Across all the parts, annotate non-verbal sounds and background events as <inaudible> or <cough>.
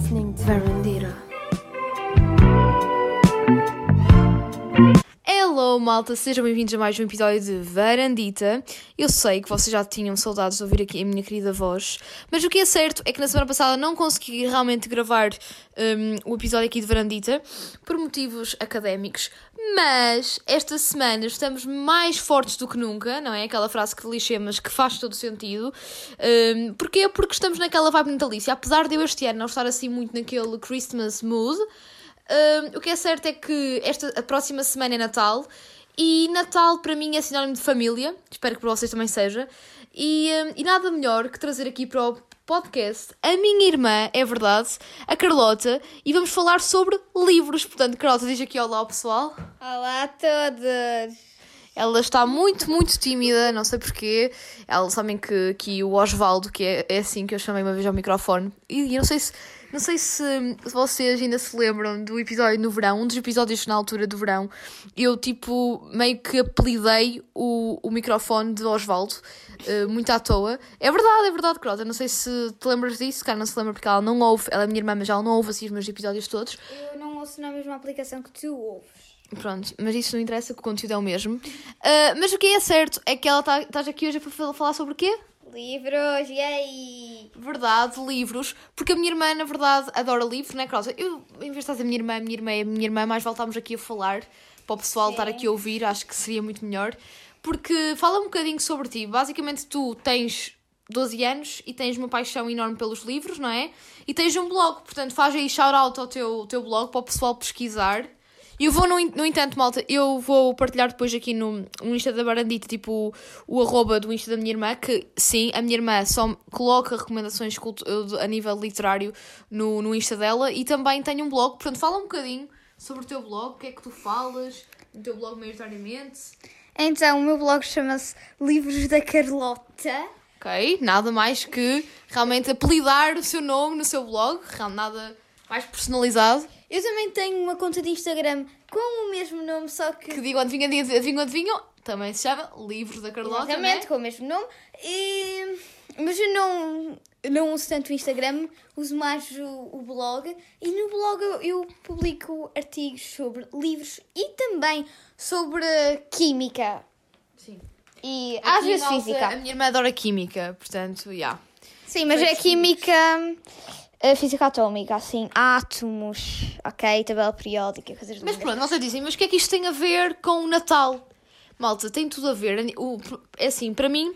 listening to Verandira. Malta, sejam bem-vindos a mais um episódio de Varandita. Eu sei que vocês já tinham saudades de ouvir aqui a minha querida voz, mas o que é certo é que na semana passada não consegui realmente gravar um, o episódio aqui de Varandita por motivos académicos, mas esta semana estamos mais fortes do que nunca, não é? Aquela frase que lixei, mas que faz todo sentido. Um, porquê? Porque estamos naquela vibe natalícia. Apesar de eu este ano não estar assim muito naquele Christmas mood, um, o que é certo é que esta, a próxima semana é Natal e Natal para mim é sinónimo de família, espero que para vocês também seja. E, um, e nada melhor que trazer aqui para o podcast a minha irmã, é verdade, a Carlota, e vamos falar sobre livros. Portanto, Carlota, diz aqui olá ao pessoal. Olá a todos! Ela está muito, muito tímida, não sei porquê. Elas sabem que, que o Osvaldo, que é, é assim que eu chamei uma vez ao microfone, e eu não sei se não sei se vocês ainda se lembram do episódio no verão, um dos episódios na altura do verão, eu tipo meio que apelidei o, o microfone de Osvaldo, uh, muito à toa. É verdade, é verdade, Crota. Não sei se te lembras disso, cara, não se lembra porque ela não ouve, ela é minha irmã, mas ela não ouve assim os meus episódios todos. Eu não ouço na mesma aplicação que tu ouves. Pronto, mas isso não interessa, que o conteúdo é o mesmo. Uh, mas o que é certo é que ela está tá aqui hoje para falar sobre o quê? Livros, yay! Verdade, livros. Porque a minha irmã, na verdade, adora livros, não é, Crosa? Eu, em vez de estar a minha irmã, a minha irmã é a minha irmã, mais voltámos aqui a falar para o pessoal Sim. estar aqui a ouvir, acho que seria muito melhor. Porque fala um bocadinho sobre ti. Basicamente, tu tens 12 anos e tens uma paixão enorme pelos livros, não é? E tens um blog, portanto, faz aí shout-out ao teu, teu blog para o pessoal pesquisar. E eu vou, no, no entanto, malta, eu vou partilhar depois aqui no, no Insta da Barandita, tipo, o, o arroba do Insta da minha irmã, que sim, a minha irmã só coloca recomendações a nível literário no, no Insta dela e também tem um blog, portanto, fala um bocadinho sobre o teu blog, o que é que tu falas, o teu blog maioritariamente. Então, o meu blog chama-se Livros da Carlota. Ok, nada mais que realmente apelidar o seu nome no seu blog, nada mais personalizado. Eu também tenho uma conta de Instagram com o mesmo nome, só que. Que digo adivinha, adivinha, adivinha, também se chama Livros da Carlota. Exatamente, é? com o mesmo nome. E... Mas eu não, não uso tanto o Instagram, uso mais o, o blog. E no blog eu, eu, publico artigos sobre livros e também sobre química. Sim. E Aqui às vezes física. A minha irmã adora química, portanto, já. Yeah. Sim, mas é química. A física atómica, assim, átomos, ok, tabela periódica, coisas Mas pronto, vocês dizem, mas o que é que isto tem a ver com o Natal? Malta, tem tudo a ver. O, é assim, para mim,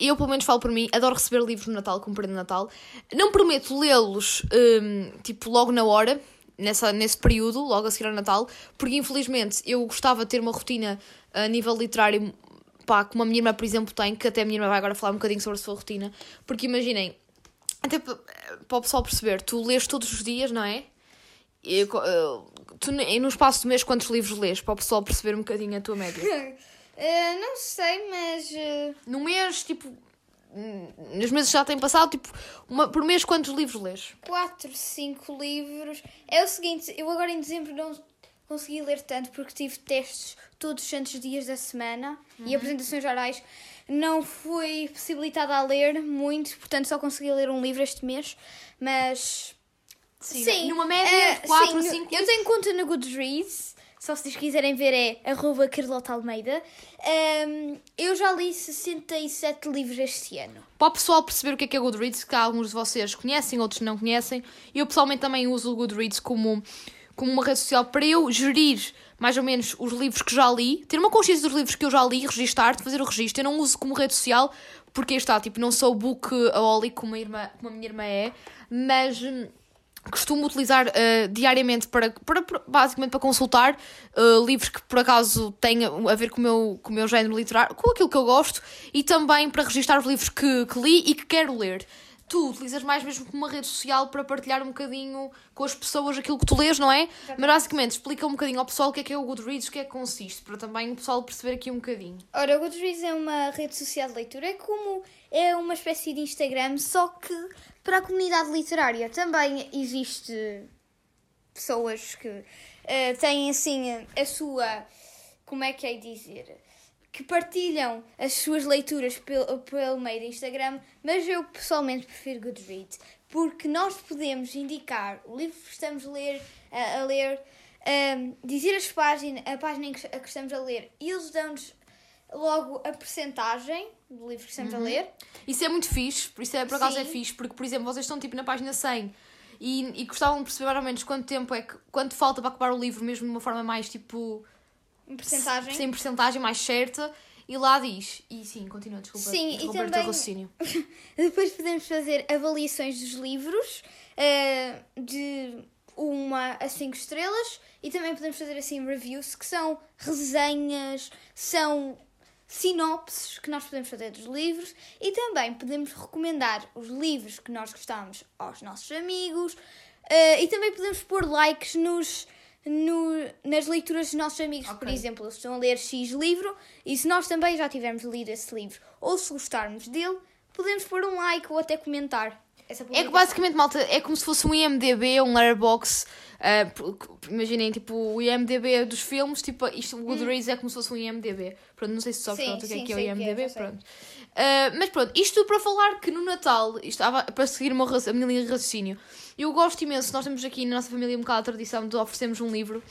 eu pelo menos falo por mim, adoro receber livros no Natal, como de Natal. Não prometo lê-los, um, tipo, logo na hora, nessa, nesse período, logo a seguir ao Natal, porque infelizmente eu gostava de ter uma rotina a nível literário, pá, como a minha irmã, por exemplo, tem, que até a minha irmã vai agora falar um bocadinho sobre a sua rotina, porque imaginem, até para o pessoal perceber, tu lês todos os dias, não é? E, eh, tu, no espaço do mês, quantos livros lês? Para o pessoal perceber um bocadinho a tua média. uh, <laughs> não sei, mas. Uh... No mês, tipo. Nos meses que já têm passado, tipo, uma, por mês quantos livros lês? 4, 5 livros. É o seguinte, eu agora em dezembro não consegui ler tanto porque tive testes todos os santos dias da semana uhum. e apresentações orais não fui possibilitada a ler muito, portanto só consegui ler um livro este mês, mas. Sim, sim numa média, 4 ou 5 Eu tenho conta no Goodreads, só se vocês quiserem ver é arroba Carlota Almeida. Um, eu já li 67 livros este ano. Para o pessoal perceber o que é que é Goodreads, que alguns de vocês conhecem, outros não conhecem, eu pessoalmente também uso o Goodreads como, como uma rede social para eu gerir mais ou menos os livros que já li, ter uma consciência dos livros que eu já li, registar, fazer o registro. Eu não uso como rede social, porque está, tipo, não sou book bookaholic como a, como a minha irmã é, mas hum, costumo utilizar uh, diariamente para, para, para, basicamente para consultar uh, livros que por acaso tenham a ver com o, meu, com o meu género literário, com aquilo que eu gosto, e também para registrar os livros que, que li e que quero ler tu utilizas mais mesmo como uma rede social para partilhar um bocadinho com as pessoas aquilo que tu lês, não é? Mas basicamente explica um bocadinho ao pessoal o que é que é o Goodreads, o que é que consiste, para também o pessoal perceber aqui um bocadinho. Ora, o Goodreads é uma rede social de leitura, é como é uma espécie de Instagram, só que para a comunidade literária. Também existe pessoas que uh, têm assim a sua. Como é que é dizer? Que partilham as suas leituras pelo, pelo meio do Instagram, mas eu pessoalmente prefiro Goodreads, porque nós podemos indicar o livro que estamos a ler, a, a ler um, dizer as páginas, a página em que, a que estamos a ler e eles dão-nos logo a percentagem do livro que estamos Uhum. a ler. Isso é muito fixe, por isso é, por acaso é Sim. fixe, porque, por exemplo, vocês estão tipo na página 100 e, e gostavam de perceber mais ou menos quanto tempo é que, quanto falta para acabar o livro, mesmo de uma forma mais tipo. Em percentagem. sem porcentagem mais certa, e lá diz. E sim, continua, desculpa. Sim, e também- raciocínio. <laughs> Depois podemos fazer avaliações dos livros eh, de uma a cinco estrelas e também podemos fazer assim reviews que são resenhas, são sinopses que nós podemos fazer dos livros e também podemos recomendar os livros que nós gostamos aos nossos amigos eh, e também podemos pôr likes nos, no- nas leituras dos nossos amigos. Por Ok. exemplo, eles estão a ler X livro e se nós também já tivermos lido esse livro ou se gostarmos dele, podemos pôr um like ou até comentar. É que basicamente, malta, é como se fosse um IMDB, um letterbox. ah, por- imaginem, tipo, o IMDB dos filmes, tipo, isto, o Goodreads é como se fosse um IMDB. Pronto, não sei se sabes pronto, o que é que é o é, IMDB, já sei. pronto. Ah, mas pronto, isto tudo para falar que no Natal, isto estava para seguir a minha linha de raciocínio, eu gosto imenso, nós temos aqui na nossa família um bocado a tradição de oferecermos um livro,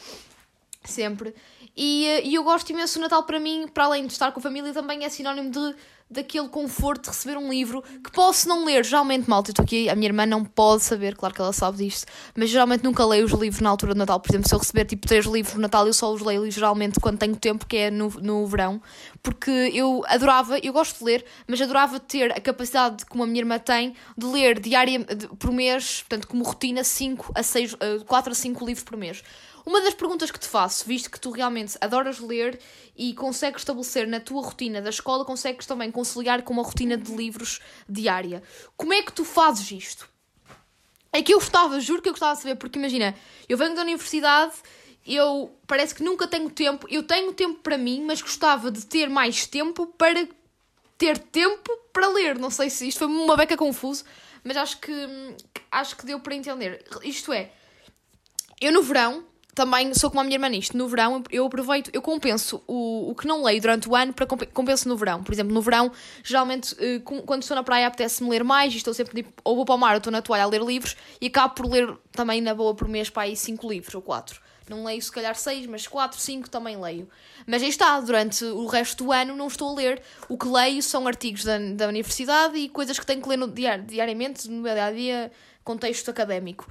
sempre, e, eh, e eu gosto imenso o Natal para mim, para além de estar com a família, também é sinónimo de daquele conforto de receber um livro que posso não ler. Geralmente, malta, eu estou aqui, a minha irmã não pode saber, claro que ela sabe disto, mas geralmente nunca leio os livros na altura do Natal. Por exemplo, se eu receber tipo três livros no Natal, eu só os leio geralmente quando tenho tempo, que é no, no verão, porque eu adorava, eu gosto de ler, mas adorava ter a capacidade, como a minha irmã tem, de ler diária, de- por mês, portanto, como rotina, 5 a 6, 4 a 5 livros por mês. Uma das perguntas que te faço, visto que tu realmente adoras ler e consegues estabelecer na tua rotina da escola, consegues também conciliar com uma rotina de livros diária. Como é que tu fazes isto? É que eu gostava, juro que eu gostava de saber, porque imagina, eu venho da universidade, eu parece que nunca tenho tempo, eu tenho tempo para mim, mas gostava de ter mais tempo para ter tempo para ler. Não sei se isto foi uma beca confuso, mas acho que acho que deu para entender. Isto é, eu no verão também sou como a minha irmã nisto. No verão eu aproveito, eu compenso o, o que não leio durante o ano para compe- compenso no verão. Por exemplo, no verão, geralmente, eh, quando estou na praia, apetece-me ler mais e estou sempre tipo, ou vou para o mar ou estou na toalha a ler livros e acabo por ler também na boa por mês para aí 5 livros ou 4. Não leio se calhar 6, mas 4, 5 também leio. Mas aí está, durante o resto do ano não estou a ler. O que leio são artigos da, da universidade e coisas que tenho que ler no diariamente, no meu dia a dia, contexto académico.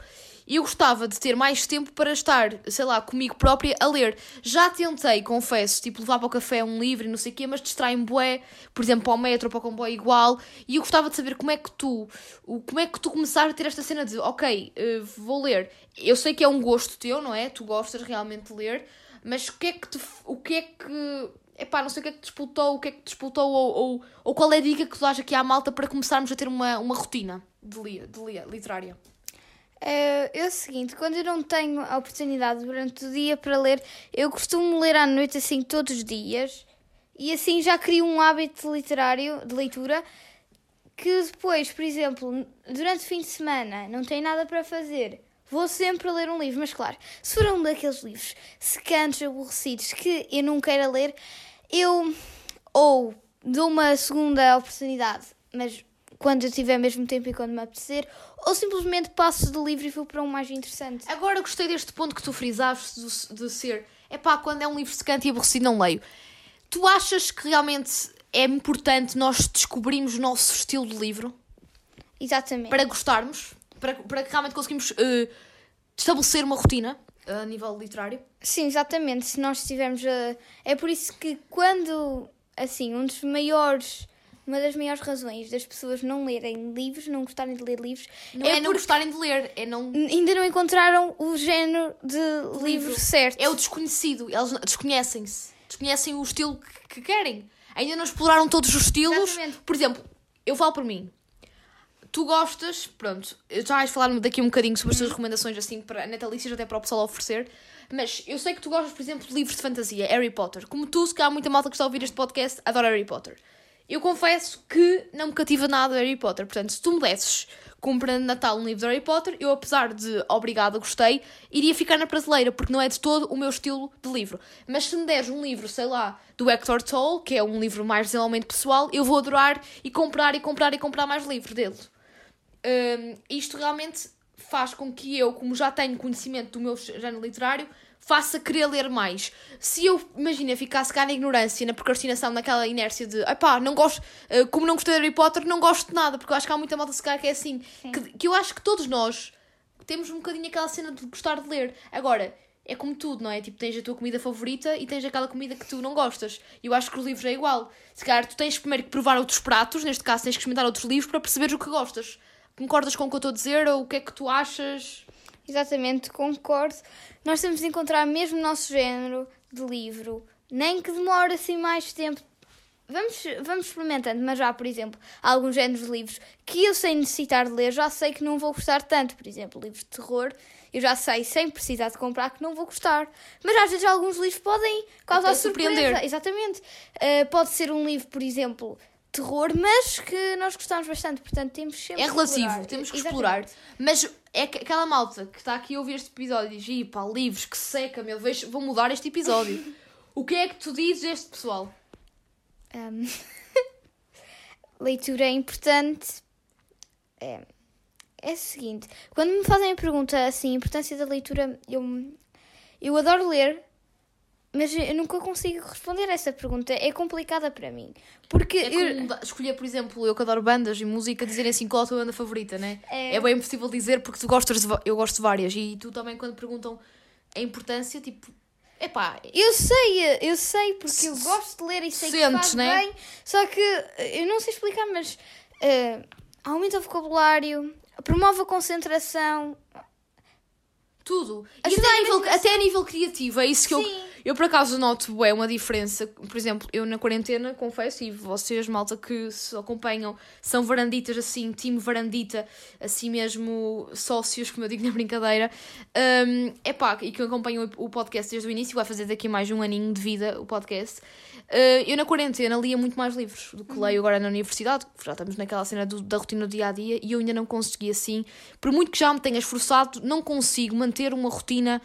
E eu gostava de ter mais tempo para estar, sei lá, comigo própria a ler. Já tentei, confesso, tipo, levar para o café um livro e não sei o quê, mas distrai-me bué, por exemplo, para o metro ou para o comboio igual. E eu gostava de saber como é que tu, como é que tu começaste a ter esta cena de, ok, eh, vou ler. Eu sei que é um gosto teu, não é? Tu gostas realmente de ler, mas o que é que te, o que é que Epá, não sei o que é que te disputou, o que é que te disputou, ou, ou, ou qual é a dica que tu dás aqui à malta para começarmos a ter uma, uma rotina de, li, de li, literária. É, é o seguinte, quando eu não tenho a oportunidade durante o dia para ler, eu costumo ler à noite assim todos os dias e assim já crio um hábito literário de leitura que depois, por exemplo, durante o fim de semana não tenho nada para fazer. Vou sempre ler um livro, mas claro, se for um daqueles livros secantes, aborrecidos, que eu não queira ler, eu ou dou uma segunda oportunidade, mas quando eu tiver mesmo tempo e quando me apetecer, ou simplesmente passo do livro e vou para um mais interessante. Agora gostei deste ponto que tu frisaste de, de ser, epá, quando é um livro secante e aborrecido não leio. Tu achas que realmente é importante nós descobrirmos o nosso estilo de livro Exatamente. para gostarmos? Para, para que realmente conseguimos eh, estabelecer uma rotina a nível literário? Sim, exatamente. Se nós estivermos a. É por isso que quando. Assim, um dos maiores. Uma das maiores razões das pessoas não lerem livros, não gostarem de ler livros, Não é, é, não gostarem de ler, é não. ainda não encontraram o género de livro certo. É o desconhecido, eles desconhecem-se, desconhecem o estilo que, que querem. Ainda não exploraram todos os estilos. Exatamente. Por exemplo, eu falo por mim. Tu gostas, pronto, eu já vais falar daqui um bocadinho sobre as tuas recomendações assim para natalícias, até para o pessoal oferecer. Mas eu sei que tu gostas, por exemplo, de livros de fantasia, Harry Potter. Como tu, se calhar muita malta que está a ouvir este podcast adora Harry Potter. Eu confesso que não me cativa nada Harry Potter. Portanto, se tu me desses comprando Natal um livro de Harry Potter, eu, apesar de obrigada, gostei, iria ficar na prateleira, porque não é de todo o meu estilo de livro. Mas se me deres um livro, sei lá, do Hector Tolle, que é um livro mais desenvolvimento pessoal, eu vou adorar e comprar e comprar e comprar mais livros dele. Um, isto realmente faz com que eu, como já tenho conhecimento do meu género literário, faça querer ler mais. Se eu, imagina, ficasse cá na ignorância, na procrastinação, naquela inércia de, pá, não gosto, uh, como não gostei de Harry Potter, não gosto de nada, porque eu acho que há muita malta se calhar que é assim, que, que, eu acho que todos nós temos um bocadinho aquela cena de gostar de ler. Agora, é como tudo, não é? Tipo, tens a tua comida favorita e tens aquela comida que tu não gostas. E eu acho que os livros é igual. Se calhar tu tens primeiro que provar outros pratos, neste caso tens que experimentar outros livros para perceberes o que gostas. Concordas com o que eu estou a dizer? Ou o que é que tu achas? Exatamente, concordo. Nós temos de encontrar mesmo o nosso género de livro, nem que demore assim mais tempo. Vamos, vamos experimentando, mas já, por exemplo, há alguns géneros de livros que eu sem necessitar de ler, já sei que não vou gostar tanto. Por exemplo, livros de terror, eu já sei, sem precisar de comprar, que não vou gostar. Mas às vezes alguns livros podem causar surpresa. Exatamente. Uh, pode ser um livro, por exemplo, terror, mas que nós gostamos bastante, portanto temos sempre É relativo, explorar. temos que Exatamente. explorar. Mas é que aquela malta que está aqui a ouvir este episódio e diz, e pá, livros, que seca, meu, vejo, vou mudar este episódio. <laughs> o que é que tu dizes a este pessoal? Um, <laughs> leitura é importante. É, é o seguinte, quando me fazem a pergunta assim, a importância da leitura, eu, eu adoro ler, mas eu nunca consigo responder a essa pergunta. É complicada para mim. Porque. É eu... escolher, por exemplo, eu que adoro bandas e música, dizerem assim qual a tua banda favorita, né? É, é bem impossível dizer porque tu gostas de... Eu gosto de várias. E tu também, quando perguntam a importância, tipo. Epá. Eu sei, eu sei, porque eu gosto de ler e sei Sentes, que faz né? bem. Só que eu não sei explicar, mas. Uh, aumenta o vocabulário, promove a concentração. Tudo. Até a, nível, até a nível criativo, é isso que Sim. eu eu por acaso noto é uma diferença. Por exemplo, eu na quarentena, confesso, e vocês, malta que se acompanham, são varanditas assim, time varandita, assim mesmo sócios, como eu digo na brincadeira. Um, epá, e que acompanham o podcast desde o início, vai fazer daqui mais um aninho de vida o podcast. Uh, eu na quarentena lia muito mais livros do que leio agora na universidade, já estamos naquela cena do, da rotina do dia a dia e eu ainda não consegui assim, por muito que já me tenha esforçado, não consigo manter uma rotina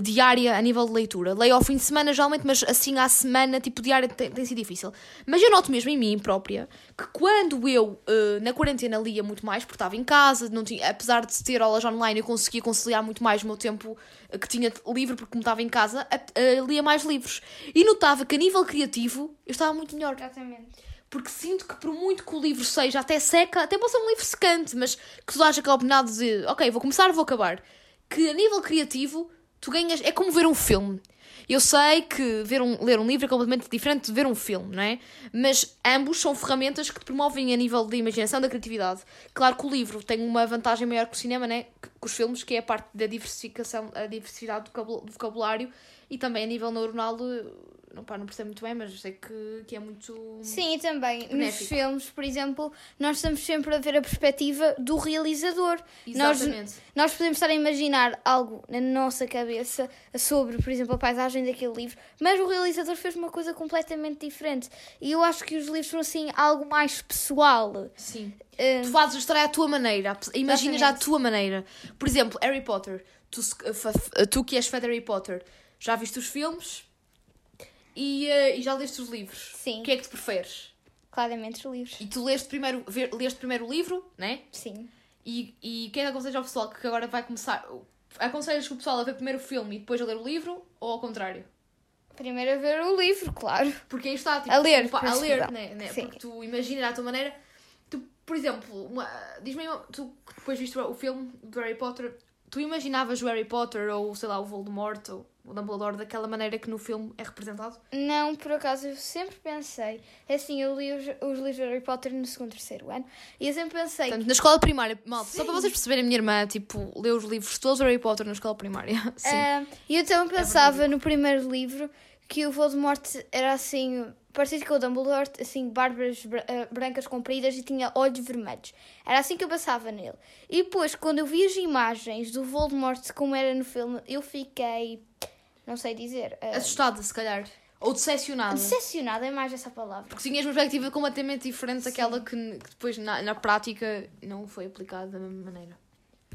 diária a nível de leitura. Leio ao fim de semana, geralmente, mas assim à semana, tipo, diária tem, tem sido difícil. Mas eu noto mesmo em mim própria que quando eu, uh, na quarentena, lia muito mais, porque estava em casa, não tinha, apesar de ter aulas online, eu conseguia conciliar muito mais o meu tempo uh, que tinha livre, porque como estava em casa, uh, lia mais livros. E notava que a nível criativo, eu estava muito melhor. Exatamente porque sinto que por muito que o livro seja até seca, até pode ser um livro secante, mas que tu dás aquela opinião de ok, vou começar, vou acabar. Que a nível criativo tu ganhas. É como ver um filme. Eu sei que ver um, ler um livro é completamente diferente de ver um filme, não é? Mas ambos são ferramentas que te promovem a nível de imaginação, da criatividade. Claro que o livro tem uma vantagem maior que o cinema, né? Que, que os filmes, que é a parte da diversificação, a diversidade do vocabulário e também a nível neuronal não, pá, não percebo muito bem, mas sei que, que é muito. Sim, e também benéfico. nos filmes, por exemplo, nós estamos sempre a ver a perspectiva do realizador. Exatamente. Nós, nós podemos estar a imaginar algo na nossa cabeça sobre, por exemplo, a paisagem daquele livro, mas o realizador fez uma coisa completamente diferente. E eu acho que os livros são assim algo mais pessoal. Sim. Tu fazes a história à tua maneira, imaginas à tua maneira. Por exemplo, Harry Potter. Tu, tu que és fã de Harry Potter, já viste os filmes? E, uh, e já leste os livros? Sim. O que é que tu preferes? Claramente os livros. E tu leste primeiro, ver, leste primeiro o livro, né? Sim. E, e quem é que aconselhas ao pessoal que agora vai começar? Aconselhas o pessoal a ver primeiro o filme e depois a ler o livro ou ao contrário? Primeiro a ver o livro, claro. Porque aí está, tipo, a ler, a ler, né, né? Porque tu imaginas à tua maneira. Por exemplo, diz-me, tu depois viste o filme do Harry Potter, tu imaginavas o Harry Potter ou sei lá, o Voldemort ou o Dumbledore daquela maneira que no filme é representado? Não, por acaso eu sempre pensei. É assim, eu li os, os livros de Harry Potter no segundo, terceiro ano e eu sempre pensei. Portanto, na escola primária, malta, só para vocês perceberem, a minha irmã, tipo, leu os livros todos de Harry Potter na escola primária. <laughs> Sim. Uh, e eu também é pensava é no primeiro livro que o Voldemort era assim, parecido com o Dumbledore, assim, barbas eh, brancas compridas e tinha olhos vermelhos. Era assim que eu passava nele. E depois, quando eu vi as imagens do Voldemort como era no filme, eu fiquei não sei dizer. Uh... Assustada, se calhar. Ou decepcionada. Decepcionada é mais essa palavra. Porque tinhas uma perspectiva completamente diferente daquela que, que depois na, na prática não foi aplicada da mesma maneira.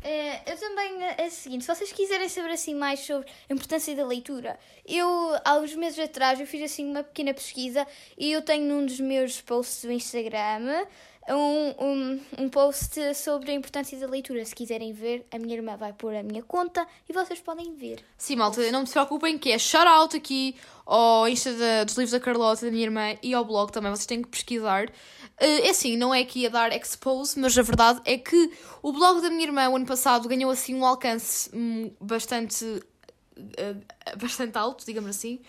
É, eu também, é o seguinte, se vocês quiserem saber assim mais sobre a importância da leitura, eu, há uns meses atrás, eu fiz assim uma pequena pesquisa e eu tenho num dos meus posts do Instagram um, um, um post sobre a importância da leitura. Se quiserem ver, a minha irmã vai pôr a minha conta e vocês podem ver. Sim, malta, não se preocupem que é shout-out aqui ao Insta dos livros da Carlota, da minha irmã, e ao blog também, vocês têm que pesquisar. Eh, É assim, não é aqui a dar expose, mas a verdade é que o blog da minha irmã, o ano passado, ganhou assim um alcance hum, bastante, eh, bastante alto, digamos assim.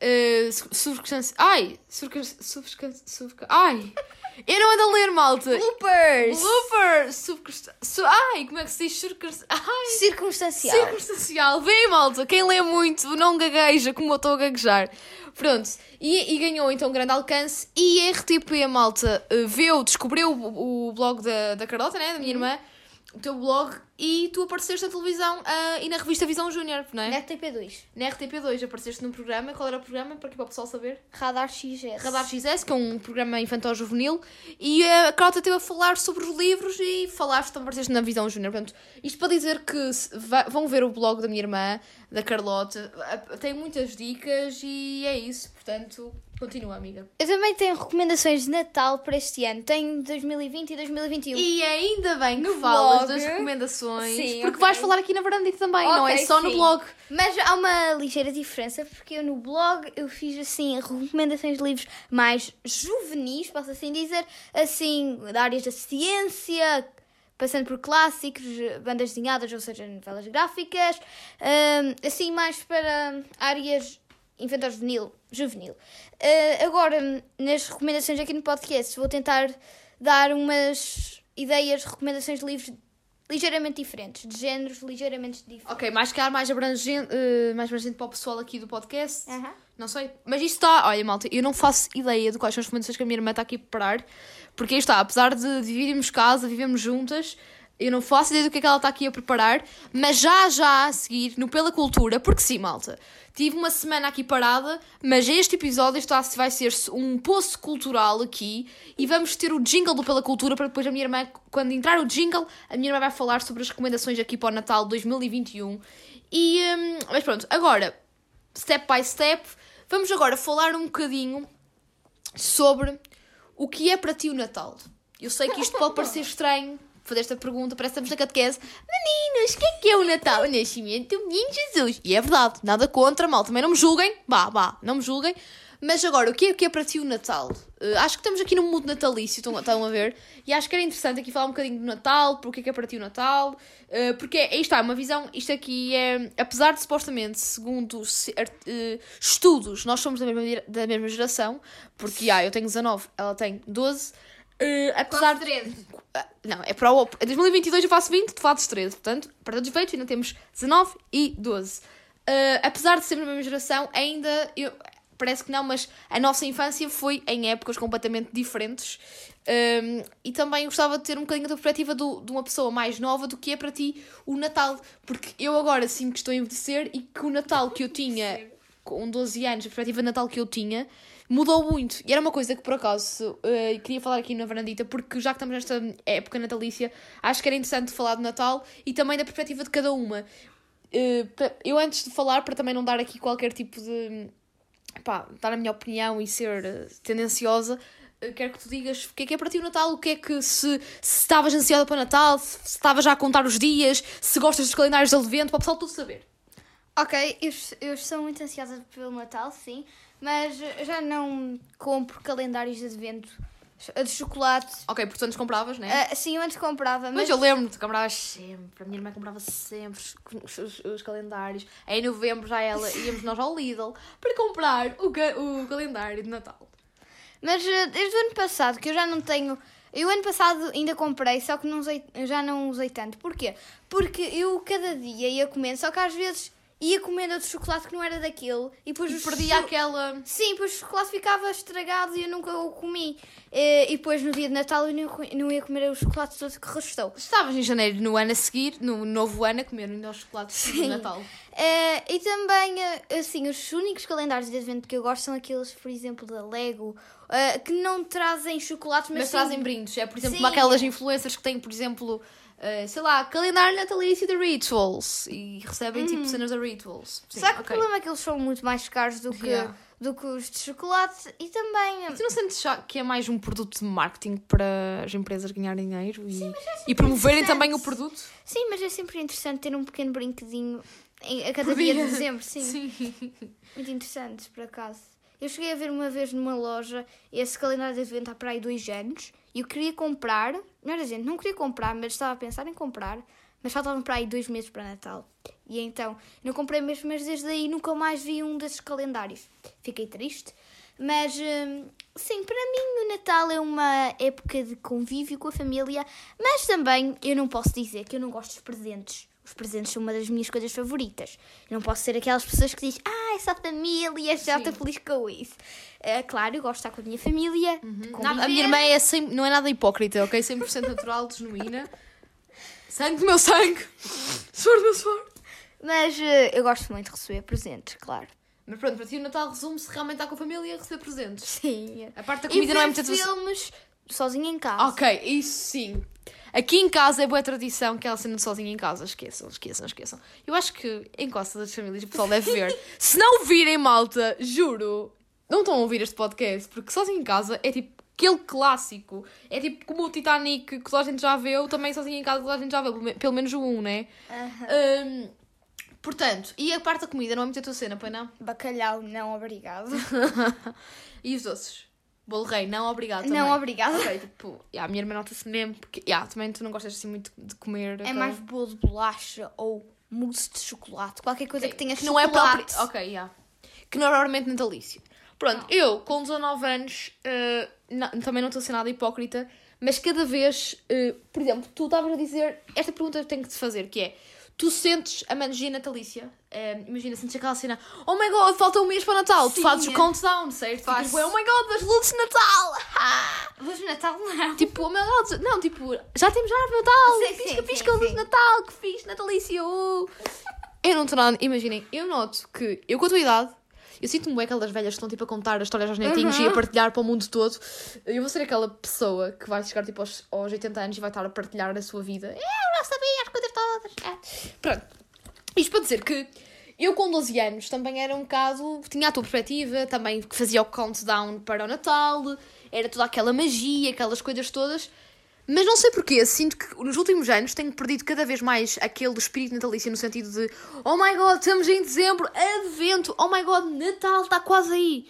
Eh, su- subscrevência- Ai! subscre- Ai! Eu não ando a ler, malta! Bloopers! Blooper! Subcre- su- Ai, como é que se diz? Ai! Circunstancial. Circunstancial, vem malta, quem lê muito não gagueja como eu estou a gaguejar. Pronto, e, e ganhou então grande alcance. E a RTP, malta, eh, viu, descobriu o, o blog da, da Carlota, né, da minha irmã, o teu blog, e tu apareceste na televisão ah, e na revista Visão Júnior, não é? Na RTP2. Na RTP2 apareceste num programa, qual era o programa, para aqui para o pessoal saber? Radar XS. Radar XS, que é um programa infantil-juvenil, e a Carlota teve a falar sobre os livros e falaste também apareceste na Visão Júnior. Portanto, isto para dizer que vão ver o blog da minha irmã, da Carlota, tem muitas dicas e é isso. Portanto, continua, amiga. Eu também tenho recomendações de Natal para este ano. Tenho 2020 e 2021. E ainda bem que No falas blog. das recomendações, Sim, porque ok. vais falar aqui na varandita também, não é só no sim. blog. Mas há uma ligeira diferença, porque eu no blog eu fiz assim recomendações de livros mais juvenis, posso assim dizer, assim, da áreas da ciência, passando por clássicos, bandas desenhadas, ou seja, novelas gráficas, hum, assim mais para áreas infantil juvenil. juvenil. Ah, agora, nas recomendações aqui no podcast, vou tentar dar umas ideias, recomendações de livros ligeiramente diferentes, de géneros ligeiramente diferentes. Ok, mais caro, mais abrangente, eh, mais abrangente para o pessoal aqui do podcast. Aham. Não sei. Mas isto está. Olha, malta, eu não faço ideia de quais são as recomendações que a minha irmã está aqui a preparar. Porque aí está, apesar de dividirmos casa, vivemos juntas, eu não faço ideia do que é que ela está aqui a preparar. Mas já, já a seguir, no Pela Cultura, porque sim, malta, tive uma semana aqui parada, mas este episódio está, vai ser um poço cultural aqui e vamos ter o jingle do Pela Cultura para depois a minha irmã, quando entrar o jingle, a minha irmã vai falar sobre as recomendações aqui para o Natal 2021. E, hum, mas pronto, agora step by step. Vamos agora falar um bocadinho sobre o que é para ti o Natal. Eu sei que isto pode parecer estranho fazer esta pergunta, parece que estamos na catequese. Meninos, o que é que é o Natal? O nascimento do menino Jesus. E é verdade, nada contra, mal. Também não me julguem. Vá, vá, não me julguem. Mas agora, o que é, o que é para ti o Natal? Eh, acho que estamos aqui no mundo natalício, estão, estão a ver? E acho que era interessante aqui falar um bocadinho do Natal, porque é que é para ti o Natal. eh, porque aí está, uma visão. Isto aqui é. Apesar de supostamente, segundo se- eh, estudos, nós somos da mesma, da mesma geração, porque ah, eu tenho 19, ela tem 12. Eh, apesar de. 13. Ah, Não, é para o. Em 2022 eu faço 20, tu fazes 13. Portanto, para todos os efeitos, ainda temos 19 e 12. Ah, apesar de sermos da mesma geração, ainda. Eu, parece que não, mas a nossa infância foi em épocas completamente diferentes. Um, e também gostava de ter um bocadinho da perspectiva do, de uma pessoa mais nova do que é para ti o Natal. Porque eu agora sinto que estou a envelhecer e que o Natal que eu tinha com 12 anos, a perspectiva de Natal que eu tinha, mudou muito. E era uma coisa que, por acaso, eh, queria falar aqui na varandita, porque já que estamos nesta época natalícia, acho que era interessante falar de Natal e também da perspectiva de cada uma. Pa- eu, antes de falar, para também não dar aqui qualquer tipo de. pá, dar a minha opinião e ser eh, tendenciosa. Quero que tu digas o que é que é para ti o Natal, o que é que se, estavas ansiosa para o Natal, se, se estavas já a contar os dias, se gostas dos calendários de advento, para o pessoal tudo saber. Ok, eu, eu estou muito ansiosa pelo Natal, sim, mas já não compro calendários de advento de chocolate. Ok, portanto compravas, né? Ah, sim, eu antes comprava, Mas mas, eu lembro-me, tu compravas sempre. A minha irmã comprava sempre os, os- os calendários. Em novembro já ela <laughs> íamos nós ao Lidl para comprar o, o calendário de Natal. mas ah, desde o ano passado, que eu já não tenho. Eu ano passado ainda comprei, só que não usei, já não usei tanto. Porquê? Porque eu cada dia ia comendo, só que às vezes ia comendo outro chocolate que não era daquele e depois E perdia cho- aquela. Sim, depois o chocolate ficava estragado e eu nunca o comi. Eh, E depois no dia de Natal eu não, ia comer o chocolate todo que restou. Estavas em janeiro, no ano a seguir, no novo ano, a comer ainda os chocolates de Sim. Natal. Eh, e também, eh, assim, os únicos calendários de advento que eu gosto são aqueles, por exemplo, da Lego, eh, que não trazem chocolates, mas, Mas trazem brindes. É, por exemplo, Sim. aquelas influencers que têm, por exemplo, eh, sei lá, calendário natalício da Rituals e recebem tipo cenas da Rituals. Sim, Só que ok. o problema é que eles são muito mais caros do que, Yeah. do que os de chocolate e também. Tu não sentes que é mais um produto de marketing para as empresas ganharem dinheiro e, e promoverem também o produto? Sim, mas é sempre interessante ter um pequeno brinquedinho a cada dia dia. de dezembro, sim. Sim. Muito interessante, por acaso. Eu cheguei a ver uma vez numa loja esse calendário de advento há para aí dois anos e eu queria comprar, não era gente, não queria comprar, mas estava a pensar em comprar, mas faltavam para aí dois meses para Natal. E então, não comprei mesmo, mas desde aí nunca mais vi um desses calendários. Fiquei triste. Mas, hum, sim, para mim o Natal é uma época de convívio com a família, mas também eu não posso dizer que eu não gosto dos presentes. Os presentes são uma das minhas coisas favoritas. Eu não posso ser aquelas pessoas que dizem, ah, essa família, já estou Sim. feliz com isso. É, claro, eu gosto de estar com a minha família. de Nada- a minha irmã é 100 não é nada hipócrita, ok? 100% natural, <laughs> genuína. Sangue do meu sangue. Suor do meu suor. Mas eh, eu gosto muito de receber presentes, claro. Mas pronto, para ti o Natal resume-se realmente estar com a família e receber presentes. Sim. A parte da comida não é muito filmes sozinha em casa. Ok, isso sim. Aqui em casa é boa tradição que ela sendo sozinha em casa. Esqueçam, esqueçam, esqueçam. Eu acho que em Costa das Famílias o pessoal deve ver. <laughs> Se não virem, malta, juro, não estão a ouvir este podcast, porque sozinho em casa é tipo aquele clássico. É tipo como o Titanic que toda a gente já viu, também sozinho em casa toda a gente já viu, pelo me- pelo menos o 1, né? Hum, portanto, e a parte da comida não é muito a tua cena, pois não? <laughs> Bacalhau, não obrigado. <laughs> E os doces? Bolo rei, não obrigado também. não obrigado. Ok, tipo, yeah, a minha irmã nota-se mesmo, porque yeah, também tu não gostas assim muito de comer. É aquela- mais bolo de bolacha ou mousse de chocolate. Qualquer coisa que tenha que não é chocolate. próprio. Ok, yeah. Que não é propriamente natalício. Pronto, eu com 19 anos eh, não- também não estou a ser nada hipócrita, mas cada vez, eh, por exemplo, tu estavas a dizer, esta pergunta eu tenho que te fazer, que é. Tu sentes a magia natalícia? Eh, imagina, sentes aquela cena, oh my god, falta um mês para o Natal. Tu Sim. fazes o countdown, certo? Faço. Tipo, oh my god, das luzes de Natal! <laughs> Luz de Natal não. Tipo, oh my god, não, tipo, já temos árvore de Natal, Sim, pisca, sim, pisca, sim, luz de. Natal, que fixe, natalício. uh. Eu não estou nada, imaginem, eu noto que eu com a tua idade, eu sinto-me bem aquelas velhas que estão tipo a contar as histórias aos netinhos Uhum. e a partilhar para o mundo todo. Eu vou ser aquela pessoa que vai chegar tipo aos, aos 80 anos e vai estar a partilhar a sua vida. Eu não sabia as coisas todas. É. Pronto. Isto para dizer que eu com 12 anos também era um bocado. Tinha a tua perspectiva, também fazia o countdown para o Natal, era toda aquela magia, aquelas coisas todas. Mas não sei porquê, sinto que nos últimos anos tenho perdido cada vez mais aquele espírito natalício no sentido de Oh my god, estamos em dezembro, advento, oh my god, Natal está quase aí.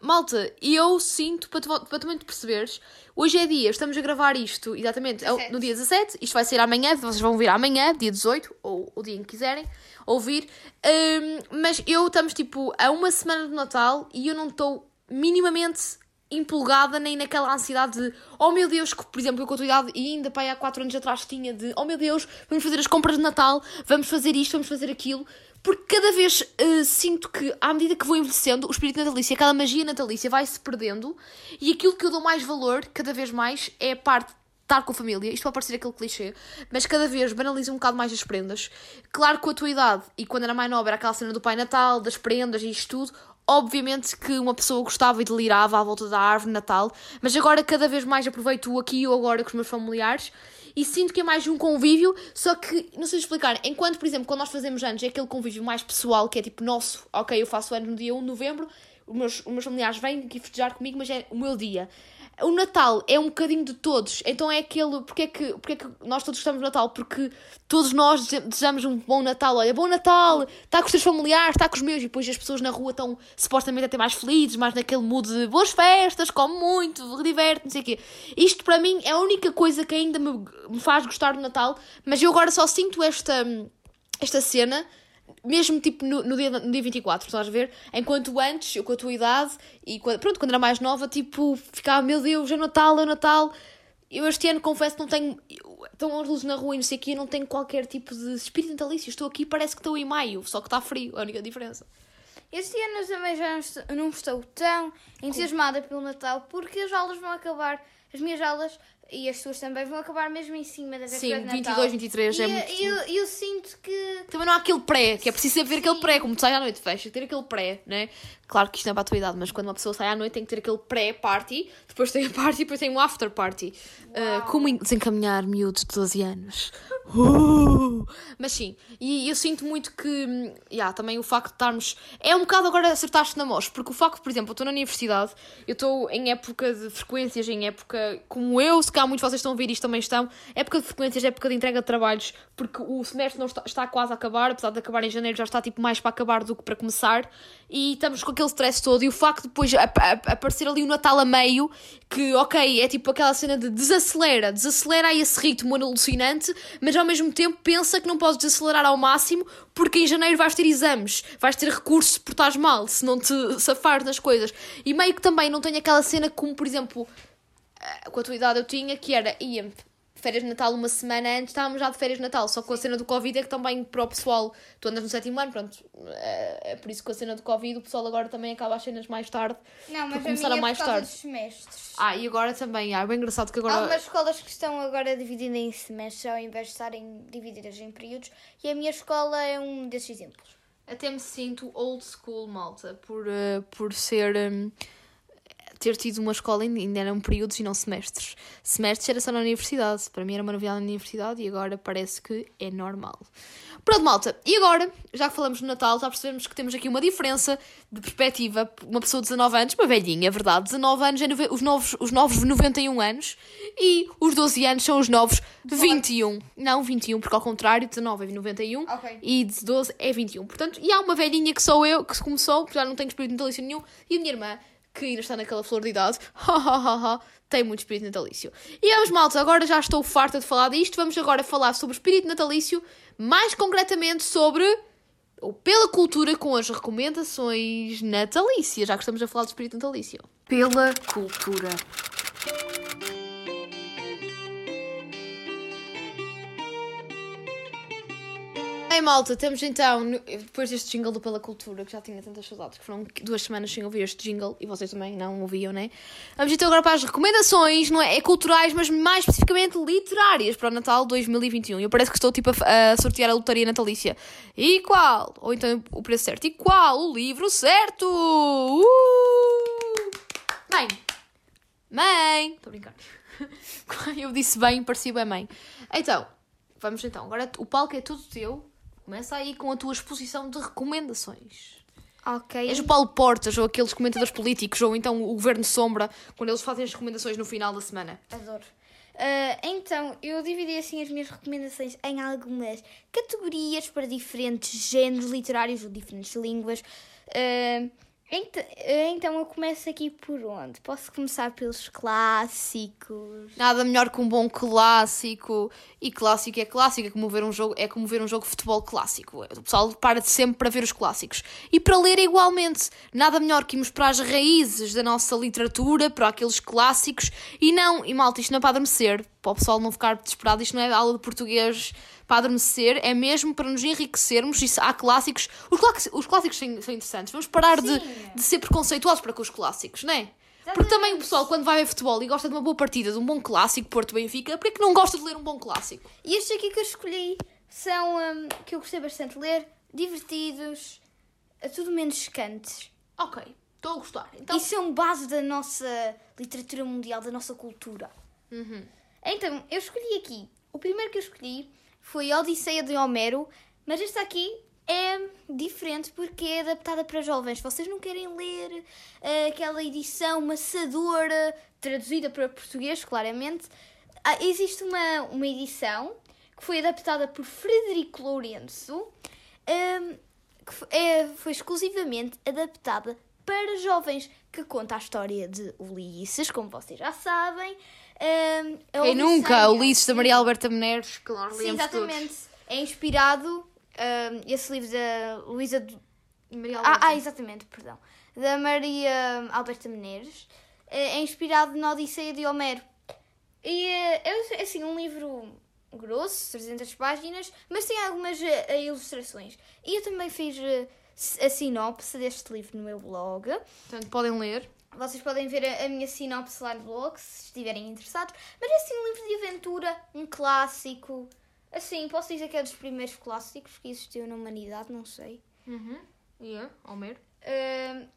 Malta, eu sinto, para tu, para tu te perceberes, hoje é dia, estamos a gravar isto, exatamente, é o- 17. no dia 17, isto vai ser amanhã, vocês vão vir amanhã, dia 18, ou o dia em que quiserem ouvir, Hum, mas eu estamos tipo a uma semana do Natal e eu não estou minimamente empolgada nem naquela ansiedade de oh meu Deus, que, por exemplo, eu com a tua idade e ainda pai, há 4 anos atrás tinha de oh meu Deus, vamos fazer as compras de Natal, vamos fazer isto, vamos fazer aquilo, porque cada vez eh, sinto que à medida que vou envelhecendo, o espírito natalício, aquela magia natalícia vai-se perdendo e aquilo que eu dou mais valor, cada vez mais, é a parte estar com a família, isto pode parecer aquele clichê, mas cada vez banaliza um bocado mais as prendas. Claro que com a tua idade, e quando era mais nova, era aquela cena do Pai Natal, das prendas e isto tudo, obviamente que uma pessoa gostava e delirava à volta da árvore de Natal, mas agora cada vez mais aproveito aqui e o agora com os meus familiares e sinto que é mais um convívio, só que, não sei explicar, enquanto, por exemplo, quando nós fazemos anos, é aquele convívio mais pessoal, que é tipo nosso, ok, eu faço anos no dia 1 de novembro, os meus, os meus familiares vêm aqui festejar comigo, mas é o meu dia. O Natal é um bocadinho de todos, então é aquele. Porque é que, porque é que nós todos gostamos do Natal? Porque todos nós dese- desejamos um bom Natal. Olha, bom Natal, está com os teus familiares, está com os meus, e depois as pessoas na rua estão supostamente até mais felizes, mais naquele mood de boas festas, come muito, diverte, não sei o quê. Isto para mim é a única coisa que ainda me, me faz gostar do Natal, mas eu agora só sinto esta, esta cena mesmo tipo no, no, dia, no dia 24, estás a ver? Enquanto antes, eu com a tua idade, e quando, pronto, quando era mais nova, tipo, ficava, meu Deus, é Natal, é Natal. Eu este ano confesso que não tenho. estão as luzes na rua e não sei o eu não tenho qualquer tipo de espírito natalício. Estou aqui, parece que estou em maio, só que está frio, é a única diferença. Este ano eu também já não estou tão entusiasmada pelo Natal porque as aulas vão acabar, as minhas aulas e as suas também vão acabar mesmo em cima da véspera Sim, de Natal. 22, 23 e é muito. eu, eu sinto que Também não há aquele pré, que é preciso ter aquele pré, como tu sai à noite, fecha, ter aquele pré, né? Claro que isto não é para a tua idade, mas quando uma pessoa sai à noite tem que ter aquele pré-party, depois tem a party, depois tem um after party. Uh, como en- desencaminhar miúdos de 12 anos. <laughs> Uh! Mas sim, e eu sinto muito que, hum, yeah, também o facto de estarmos. É um bocado agora acertaste na mostra, porque o facto, por exemplo, eu estou na universidade, eu estou em época de frequências, em época como eu, se cá muitos de vocês estão a ver isto também estão, época de frequências, época de entrega de trabalhos, porque o semestre não está, está quase a acabar, apesar de acabar em janeiro, já está tipo mais para acabar do que para começar, e estamos com aquele stress todo, e o facto de depois ap- ap- aparecer ali o Natal a meio, que ok, é tipo aquela cena de desacelera, desacelera a esse ritmo alucinante, mas ao mesmo tempo pensa que não podes desacelerar ao máximo, porque em janeiro vais ter exames, vais ter recursos por estás mal, se não te safares nas coisas. E meio que também não tenho aquela cena como, por exemplo, com a tua idade eu tinha, que era, ia férias de Natal uma semana antes, estávamos já de férias de Natal, só com a cena do Covid é que também para o pessoal, tu andas no sétimo ano, pronto, eh, é por isso que com a cena do Covid o pessoal agora também acaba as cenas mais tarde. não, mas Para a mais é causa tarde. dos semestres. Ah, e agora também, ah, é bem engraçado que Há agora... algumas escolas que estão agora divididas em semestres ao invés de estarem divididas em períodos e a minha escola é um desses exemplos. Até me sinto old school, malta, por, eh, por ser. hum, ter tido uma escola ainda, eram períodos e não semestres. Semestres era só na universidade. Para mim era uma novidade na universidade e agora parece que é normal. Pronto, malta. E agora, já que falamos no Natal, já percebemos que temos aqui uma diferença de perspectiva. Uma pessoa de 19 anos, uma velhinha, é verdade. 19 anos é os novos, os novos 91 anos e os 12 anos são os novos 21. Não, 21, porque ao contrário, 19 é 91 Ok. e de 12 é 21. Portanto, e há uma velhinha que sou eu, que começou, que já não tenho espírito natalício nenhum, e a minha irmã, que ainda está naquela flor de idade, <laughs> tem muito espírito natalício. E vamos, malta, agora já estou farta de falar disto, vamos agora falar sobre o espírito natalício, mais concretamente sobre o Pela Cultura com as recomendações natalícias, já que estamos a falar de espírito natalício. Pela Cultura. Bem, malta, temos então, depois deste jingle do Pela Cultura, que já tinha tantas saudades, que foram duas semanas sem ouvir este jingle, e vocês também não ouviam, né? Vamos então agora para as recomendações, não é? É culturais, mas mais especificamente literárias para o Natal 2021. Eu parece que estou tipo a, a sortear a lotaria natalícia. E qual? Ou então o preço certo. E qual o livro certo? Uh! Bem, Mãe! Estou a brincar. <laughs> Eu disse bem, parecia bem mãe. Então, vamos então. Agora o palco é todo teu. Começa aí com a tua exposição de recomendações. Ok. És o Paulo Portas ou aqueles comentadores políticos ou então o Governo Sombra, quando eles fazem as recomendações no final da semana. Adoro. Ah, então, eu dividi assim as minhas recomendações em algumas categorias para diferentes géneros literários ou diferentes línguas. Ah, ent- ah, então, eu começo aqui por onde? Posso começar pelos clássicos. Nada melhor que um bom clássico. E clássico é clássico, é como ver um jogo, é como ver um jogo de futebol clássico. O pessoal para de sempre para ver os clássicos. E para ler igualmente. Nada melhor que irmos para as raízes da nossa literatura, para aqueles clássicos. E não, e malta, isto não é para adormecer. Para o pessoal não ficar desesperado, isto não é aula de português para adormecer, é mesmo para nos enriquecermos. Isso, há clássicos. Os clássicos, os clássicos são, são interessantes. Vamos parar de, de ser preconceituosos para com os clássicos, não é? Porque também o pessoal, quando vai ver futebol e gosta de uma boa partida, de um bom clássico, Porto Benfica, por que não gosta de ler um bom clássico? E estes aqui que eu escolhi são hum, que eu gostei bastante de ler, divertidos, a tudo menos secantes. Ok, estou a gostar. Então, E são base da nossa literatura mundial, da nossa cultura. Uhum. Então, eu escolhi aqui. O primeiro que eu escolhi foi a Odisseia de Homero, mas esta aqui é diferente porque é adaptada para jovens. Vocês não querem ler eh, aquela edição maçadora, traduzida para português, claramente. Ah, existe uma, uma edição que foi adaptada por Frederico Lourenço, ehm, que fo- é, foi exclusivamente adaptada para jovens, que conta a história de Ulisses, como vocês já sabem. A quem nunca? Ulisses da Maria Alberta Menezes, que nós Sim, exatamente. É inspirado, ehm, esse livro da Luísa... do- todos. Maria Ah, Alberta. ah, exatamente, perdão. Da Maria Alberta Menezes. É é inspirado na Odisseia de Homero. E é, é assim, um livro grosso, 300 páginas, mas tem algumas uh, ilustrações. E eu também fiz uh, a sinopse deste livro no meu blog. Portanto, podem ler. Vocês podem ver a, a, minha sinopse lá no blog, se estiverem interessados. Mas é assim um livro de aventura, um clássico. Assim, posso dizer que é dos primeiros clássicos que existiu na humanidade, não sei. Uhum. Yeah, Homer. Uh,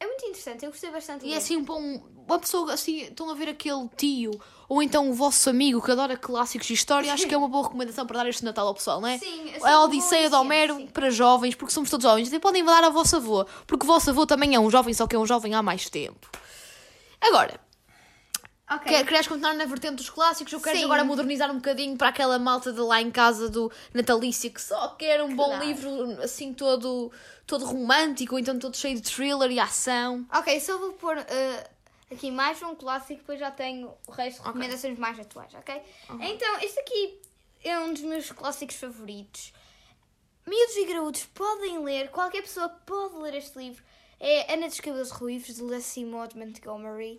é muito interessante, eu gostei bastante. E é assim um bom. Uma pessoa assim, estão a ver aquele tio ou então o vosso amigo que adora clássicos de história, acho que é uma boa recomendação para dar este Natal ao pessoal, não é? Sim, assim, a Odisseia de Homero sim. para jovens, porque somos todos jovens. Até podem dar a vosso avô, porque o vosso avô também é um jovem, só que é um jovem há mais tempo. Agora, Okay. Quer, queres continuar na vertente dos clássicos ou queres Sim. agora modernizar um bocadinho para aquela malta de lá em casa do Natalícia que só quer um claro. bom livro assim todo, todo romântico ou então todo cheio de thriller e ação? Ok, só vou pôr uh, aqui mais um clássico, depois já tenho o resto de recomendações okay. mais atuais, ok? Então, este aqui é um dos meus clássicos favoritos. Miúdos e graúdos podem ler, qualquer pessoa pode ler este livro. É Ana dos Cabelos Ruivos, de Leslie Maud Montgomery.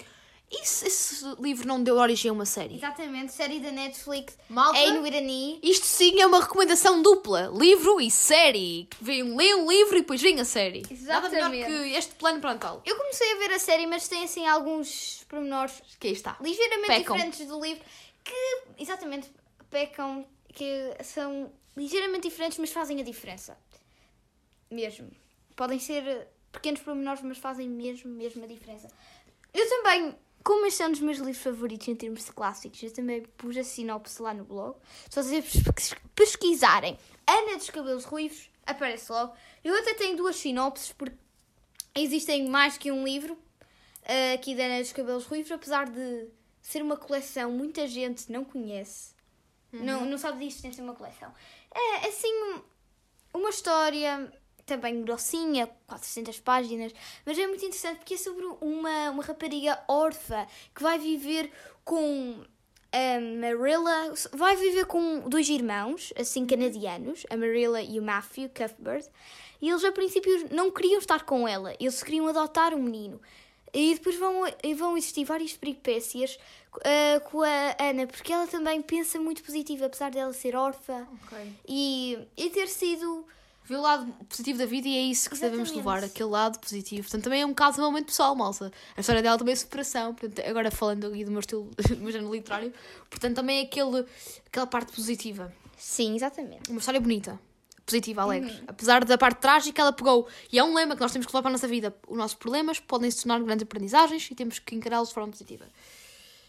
Isso, esse livro não deu origem a uma série? Exatamente, série da Netflix. Malta, é no Irani. Isto sim é uma recomendação dupla: livro e série. Vem, lê um livro e depois vem a série. Exatamente. Nada melhor que este plano parental. Eu comecei a ver a série, mas tem assim alguns pormenores que aí está. ligeiramente pecam. diferentes do livro que, exatamente, pecam, que são ligeiramente diferentes, mas fazem a diferença. Mesmo. Podem ser pequenos pormenores, mas fazem mesmo, mesmo a diferença. Eu também como este é um dos meus livros favoritos em termos de clássicos, eu também pus a sinopse lá no blog. Se vocês pesquisarem Ana dos Cabelos Ruivos, aparece logo. Eu até tenho duas sinopses, porque existem mais que um livro uh, aqui da Ana dos Cabelos Ruivos, apesar de ser uma coleção, muita gente não conhece. Uhum. Não, não sabe da existência de uma coleção. É assim, uma história também grossinha, 400 páginas, mas é muito interessante porque é sobre uma, uma rapariga órfã que vai viver com a Marilla, vai viver com dois irmãos, assim canadianos, a Marilla e o Matthew Cuthbert, e eles a princípio não queriam estar com ela, eles queriam adotar um menino. E depois vão, vão existir várias peripécias uh, com a Ana, porque ela também pensa muito positivo, apesar dela ser órfã okay. e, e ter sido Vê o lado positivo da vida e é isso que Exatamente. devemos levar, aquele lado positivo. Portanto, também é um caso realmente pessoal, malta. A história dela também é superação. Portanto, agora falando aqui do meu estilo, <laughs> do meu género literário, portanto, também é aquele, aquela parte positiva. Sim, exatamente. Uma história bonita, positiva, alegre. Uhum. Apesar da parte trágica, ela pegou. E é um lema que nós temos que levar para a nossa vida. Os nossos problemas podem se tornar grandes aprendizagens e temos que encará-los de forma positiva.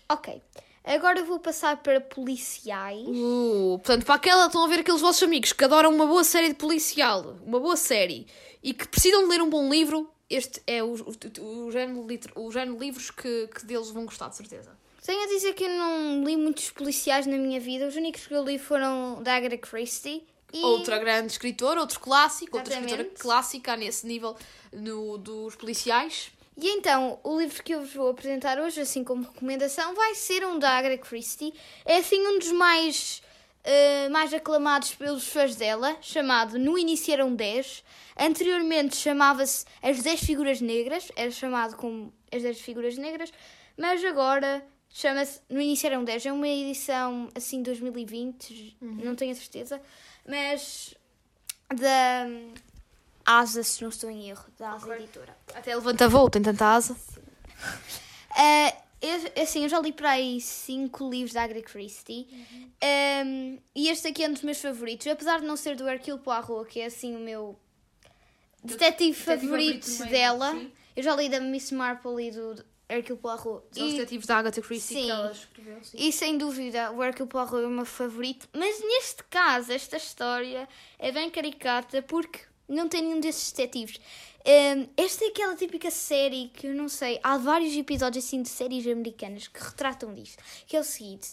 Ok. Agora vou passar para policiais. Uh, portanto, para aquela, estão a ver aqueles vossos amigos que adoram uma boa série de policial, uma boa série, e que precisam de ler um bom livro, este é o, o, o, género, o género de livros que, que deles vão gostar, de certeza. Tenho a dizer que eu não li muitos policiais na minha vida. Os únicos que eu li foram da Agatha Christie. E... Outra grande escritora, outro clássico, Exatamente. outra escritora clássica nesse nível no, dos policiais. E então, o livro que eu vos vou apresentar hoje, assim como recomendação, vai ser um da Agatha Christie. É assim um dos mais, uh, mais aclamados pelos fãs dela, chamado No Início Eram 10. Anteriormente chamava-se As 10 Figuras Negras, era chamado como As 10 Figuras Negras, mas agora chama-se No Início Eram 10. É uma edição assim 2020, uhum. não tenho a certeza, mas da Asa, se não estou em erro, da Asa okay. Editora. Até levanta voo, tem tanta asa. Uh, eu, assim, eu já li para aí cinco livros da Agatha Christie uhum. um, e este aqui é um dos meus favoritos, apesar de não ser do Hercule Poirot, que é assim o meu detetive, favorito, favorito dela. Sim. Eu já li da Miss Marple e do Hercule Poirot. São os detetives da Agatha Christie sim. que ela escreveu. Sim. E sem dúvida, o Hercule Poirot é o meu favorito. Mas neste caso, esta história é bem caricata porque não tem nenhum desses detetives. Um, esta é aquela típica série que eu não sei, há vários episódios assim de séries americanas que retratam disto. Que é o seguinte: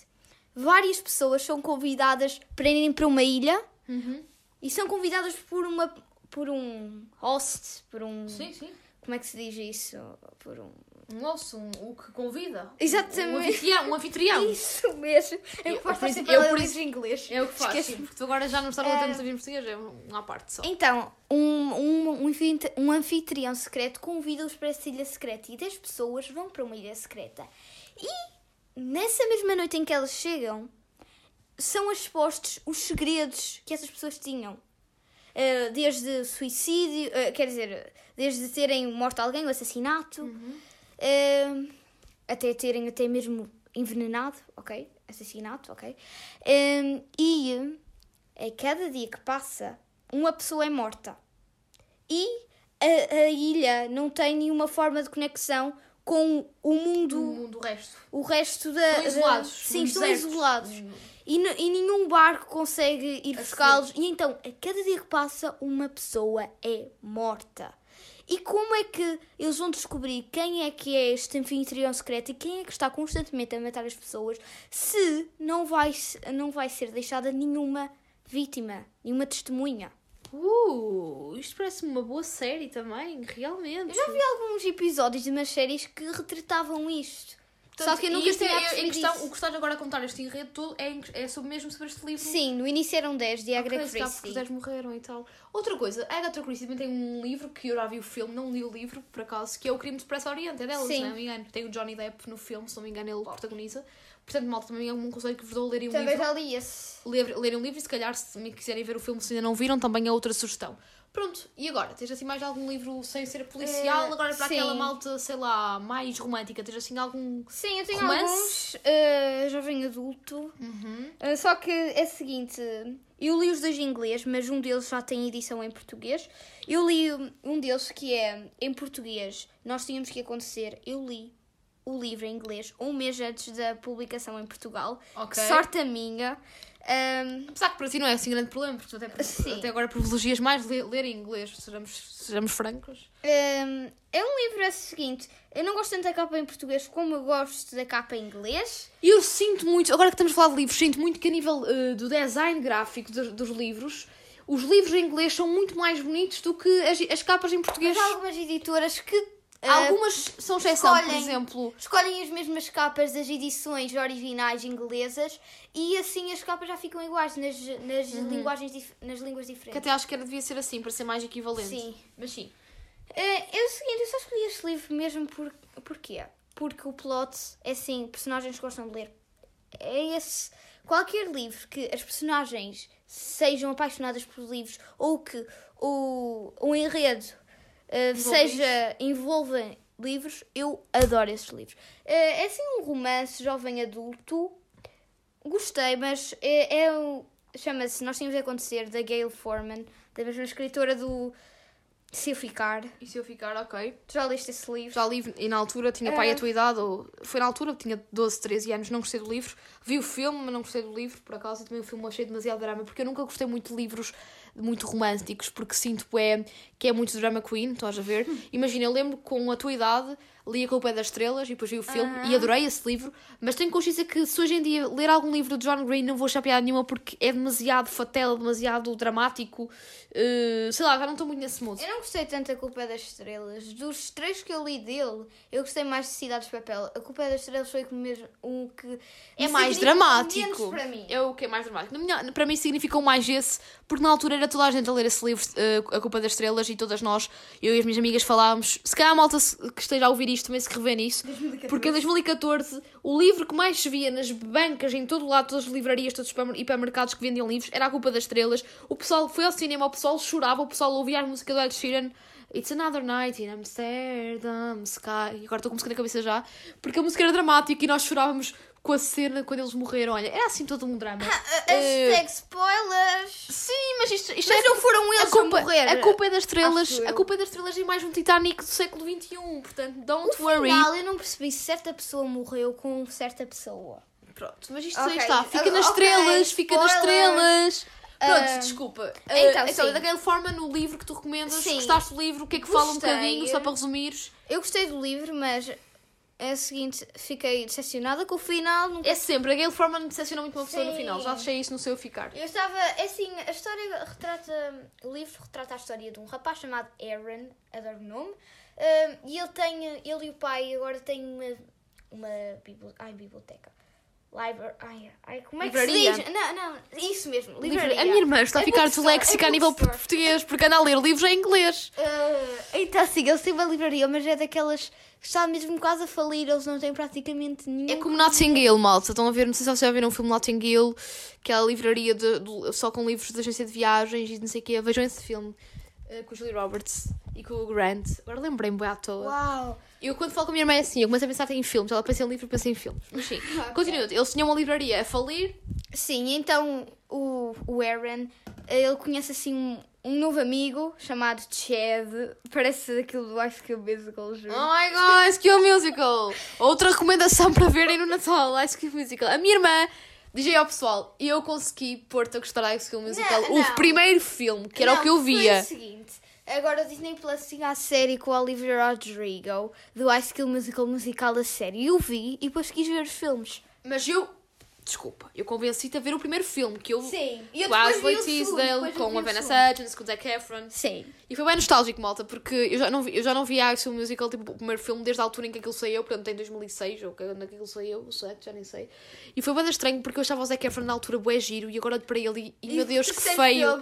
várias pessoas são convidadas para irem para uma ilha uhum. e são convidadas por uma por um host, por um. Sim, sim. Como é que se diz isso? Por um um osso, um, o que convida. Exatamente. Um anfitrião. Um anfitrião. Isso mesmo. Eu, eu faço sempre eu, por isso, inglês. É o que faço, sim, porque tu agora já não estás a muito em português, é uma parte só. Então, um, um, um anfitrião secreto convida-os para essa ilha secreta e 10 pessoas vão para uma ilha secreta. E nessa mesma noite em que elas chegam, são expostos os segredos que essas pessoas tinham. Uh, desde suicídio, uh, quer dizer, desde terem morto alguém, o assassinato, uh, até terem até mesmo envenenado, ok? Assassinato, ok? Um, e a cada dia que passa, uma pessoa é morta. E a, a ilha não tem nenhuma forma de conexão com o mundo, O mundo, o resto. o resto da. Estão isolados, da- sim, estão deserto. isolados. Hum. E, e nenhum barco consegue ir buscá-los. E então, a cada dia que passa, uma pessoa é morta. E como é que eles vão descobrir quem é que é este anfitrião secreto e quem é que está constantemente a matar as pessoas se não vai, não vai ser deixada nenhuma vítima, nenhuma testemunha? Uh, isto parece-me uma boa série também, realmente. Eu já vi alguns episódios de umas séries que retratavam isto. Só que eu nunca isto tinha é- questão. O que estás agora a contar este enredo todo é, é sobre, mesmo sobre este livro. Sim, no início eram 10 de Agatha se calhar porque Christie. os 10 morreram e tal. Outra coisa, a Agatha Christie também tem um livro que eu já vi o filme, não li o livro, por acaso, que é o Crime de Expresso Oriente, é dela, Sim. se não me engano. Tem o Johnny Depp no filme, se não me engano, ele protagoniza. Portanto, malta, também é um conselho que vos dou a lerem um Também livro. já li esse. Ler, lerem um livro e se calhar, se me quiserem ver o filme, se ainda não viram, também é outra sugestão. Pronto, e agora? Tens assim mais algum livro sem ser policial? Eh, agora para sim. aquela malta, sei lá, mais romântica, tens assim algum. Sim, eu tenho Romance? alguns. eh, jovem adulto. Eh, só que é o seguinte: eu li os dois em inglês, mas um deles já tem edição em português. Eu li um deles que é em português. Nós tínhamos que acontecer. Eu li o livro em inglês um mês antes da publicação em Portugal. Ok. Sorte a minha. Ahm, Apesar que para ti não é assim grande problema, porque tu até, Sim. até agora privilegias mais ler, ler em inglês, sejamos, sejamos francos. ahm, é um livro é o seguinte: eu não gosto tanto da capa em português como eu gosto da capa em inglês. E eu sinto muito, agora que estamos a falar de livros, sinto muito que a nível eh, do design gráfico dos, dos livros, os livros em inglês são muito mais bonitos do que as, as capas em português. Mas há algumas editoras que. Ah, Algumas são exceção, por escolhem- exemplo. Escolhem as mesmas capas das edições originais inglesas e assim as capas já ficam iguais nas, nas, linguagens, dif- nas línguas Que diferentes. até acho que era- devia ser assim, para ser mais equivalente. Sim. Mas sim. É, é o seguinte, eu só escolhi este livro mesmo por, porquê? Porque o plot é assim, personagens gostam de ler. É esse. Qualquer livro que as personagens sejam apaixonadas por livros ou que o, o enredo eh, seja envolva livros, eu adoro esses livros. Eh, é assim um romance jovem adulto. Gostei, mas é, é o- chama-se Nós Tínhamos de Acontecer, da Gail Forman, da mesma escritora do Se Eu Ficar. E se eu ficar, ok. Tu já leste esse livro? Já li e na altura tinha pai É. a tua idade, ou foi na altura, tinha 12, 13 anos, não gostei do livro. Vi o filme, mas não gostei do livro, por acaso, e também o filme achei demasiado drama, porque eu nunca gostei muito de livros muito românticos, porque sinto é, que é muito drama queen, estás a ver? <laughs> Imagina, eu lembro com a tua idade, lia com o pé das estrelas e depois vi o filme e adorei esse livro, mas tenho consciência que se hoje em dia ler algum livro de John Green não vou achar piada nenhuma porque é demasiado fatela, demasiado dramático, eh, sei lá, já não estou muito nesse mood. Eu não gostei tanto da Culpa é das Estrelas. Dos três que eu li dele, eu gostei mais de Cidades de Papel. A Culpa é das Estrelas foi mesmo o que é mais dramático. para mim. É o que é mais dramático. Minha- para mim significou mais esse, porque na altura era toda a gente a ler esse livro, eh, A Culpa das Estrelas, e todas nós, eu e as minhas amigas, falávamos. Se calhar a malta que esteja a ouvir isto também se revê nisso, porque em 2014 o livro que mais se via nas bancas, em todo o lado, todas as livrarias, todos os hiper- hipermercados que vendiam livros, era A Culpa das Estrelas. O pessoal foi ao cinema, o pessoal chorava, o pessoal ouvia a música do Ed Sheeran. It's another night in Amsterdam, Sky. E agora estou com música na cabeça já. Porque a música era dramática e nós chorávamos com a cena quando eles morreram. Olha, era assim todo um drama. Eh, Hashtag spoilers. Sim, mas isto, isto Mas é- não foram eles a culpa, a morrer. A culpa é das estrelas. A culpa é das estrelas é mais um Titanic do século XXI. Portanto, don't No worry. final, eu não percebi se certa pessoa morreu com certa pessoa. Pronto, mas isto Ok, aí está. Fica nas ok, estrelas, fica nas estrelas. Pronto, Ah, desculpa. então, Ah, então sim. da Gail Forman, no livro que tu recomendas, Sim. gostaste do livro? O que é que fala um Gostei. bocadinho, só para resumires? Eu gostei do livro, mas é o seguinte, fiquei decepcionada com o final. Nunca É sempre, a Gail Forman decepciona muito uma pessoa no Sim. final. Já deixei isso no seu ficar. Eu estava, é assim, a história retrata, o livro retrata a história de um rapaz chamado Aaron, adoro o nome, um, e ele tem, ele e o pai agora têm uma, uma bibli- ai, biblioteca, Library. Ai, ai, como é Livraria. que se diz? Não, não, isso mesmo, livraria. A minha irmã está a É ficar disléxica é a nível bookstore. português porque anda a ler livros em inglês. Ah, então, sim, eles têm uma livraria, mas é daquelas que está mesmo quase a falir, eles não têm praticamente nenhum. É como Notting Hill, malta. Estão a ver, não sei se vocês já viram o filme Notting Hill, que é a livraria de, de- só com livros de agência de viagens e não sei o quê. Vejam esse filme eh, com o Julie Roberts e com o Grant. Agora lembrei-me bem à toa. Uau! Eu quando falo com a minha irmã é assim, eu começo a pensar em filmes. Ela pensa em livro, eu penso em filmes. Mas sim, <laughs> continua. Eles tinham uma livraria a falir. Sim, então o, o Aaron, ele conhece assim um, um novo amigo chamado Chad. Parece aquilo do High School Musical, juro. Oh my god, High School Musical! Outra recomendação para verem no Natal, High School Musical. A minha irmã aí ao pessoal, eu consegui pôr-te a gostar de High School Musical. Não, o não. primeiro filme, que era Não, o que eu Foi via. o seguinte, agora o Disney Plus tinha a série com o Olivia Rodrigo, do High School Musical musical da série. Eu vi e depois quis ver os filmes. Mas eu, desculpa, eu convenci-te a ver o primeiro filme, que eu... Sim. E eu Com a Ashley Tisdale, eu com a segundo. Hudgens, com o Zac Efron. Sim. E foi bem nostálgico, malta, porque eu já não vi, eu já não vi a School Musical, tipo, o primeiro filme, desde a altura em que aquilo saiu, portanto, em 2006, ou quando aquilo saiu, o 7, já nem sei. E foi bem estranho, porque eu achava o Zac Efron na altura bué giro, e agora olho para ele e, e, meu Deus, que feio.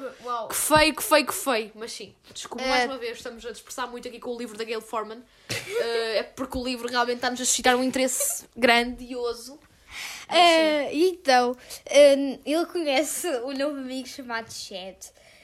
Que feio, que feio, que feio. Mas sim, desculpa, É. mais uma vez, estamos a dispersar muito aqui com o livro da Gail Forman. <laughs> Eh, é porque o livro realmente está-nos a suscitar um interesse grandioso. Eh, então, eh, ele conhece o novo amigo chamado Chad.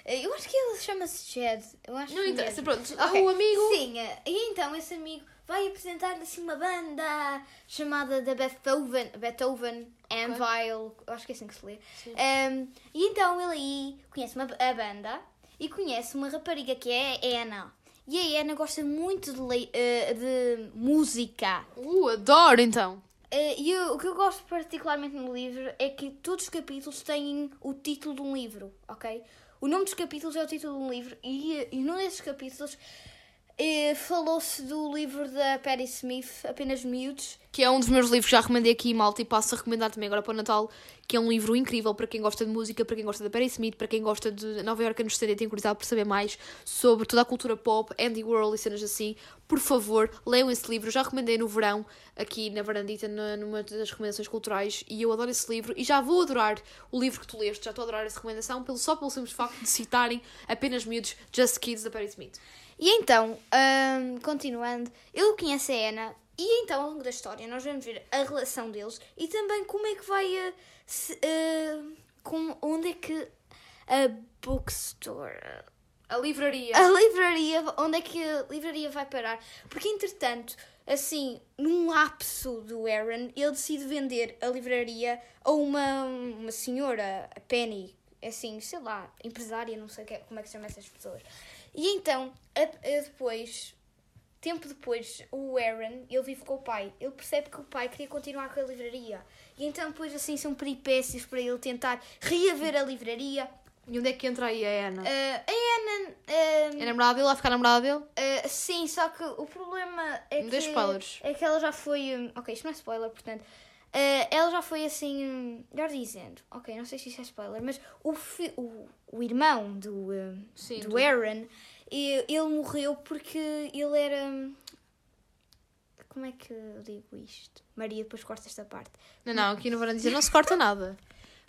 Eh, eu acho que ele chama-se Chad. Eu acho Não interessa, pronto. Ok, O amigo. Sim, e então esse amigo vai apresentar-lhe assim uma banda chamada da Beethoven, Beethoven Anvil, eu acho que é assim que se lê. Um, e então ele aí conhece uma, a banda e conhece uma rapariga que é a Anna. E a Anna gosta muito de, eh, de música. Uh, adoro então. Eh, E eu- o que eu gosto particularmente no livro é que todos os capítulos têm o título de um livro, ok? O nome dos capítulos é o título de um livro e, e num desses capítulos falou-se do livro da Patti Smith, Apenas Miúdos. que é um dos meus livros que já recomendei aqui, malta, e passo a recomendar também agora para o Natal, que é um livro incrível para quem gosta de música, para quem gosta da Perry Smith, para quem gosta de Nova York anos 70 e tem curiosidade por saber mais sobre toda a cultura pop, Andy World e cenas assim. Por favor, leiam esse livro. Já recomendei no verão, aqui na Varandita, numa das recomendações culturais, e eu adoro esse livro, e já vou adorar o livro que tu leste, já estou a adorar essa recomendação, pelo, só pelo simples facto de citarem apenas miúdos Just Kids da Perry Smith. E então, continuando, ele conhece a Anna e então ao longo da história nós vamos ver a relação deles e também como é que vai a, se, ah, com, onde é que a bookstore A livraria. a livraria onde é que a livraria vai parar porque entretanto assim num lapso do Aaron ele decide vender a livraria a uma, uma senhora a Penny assim sei lá empresária não sei é- como é que se chama essas pessoas e então a- a depois Tempo depois, o Aaron, ele vive com o pai. Ele percebe que o pai queria continuar com a livraria. E então, depois, assim, são peripécias para ele tentar reaver a livraria. E onde é que entra aí a Ana? Ah, a Anna... ah, É namorada dele? Vai ficar namorada dele? ah, sim, só que o problema é Não que... dê spoilers. É que ela já foi... hum, ok, isto não é spoiler, portanto... ah, ela já foi assim... melhor dizendo... Ok, não sei se isto é spoiler, mas o, fi- o, o irmão do, hum, Sim, do do- Aaron... Ele morreu porque ele era... Como é que eu digo isto? Maria, depois corta esta parte. Não, não, aqui no Varandita não se corta nada.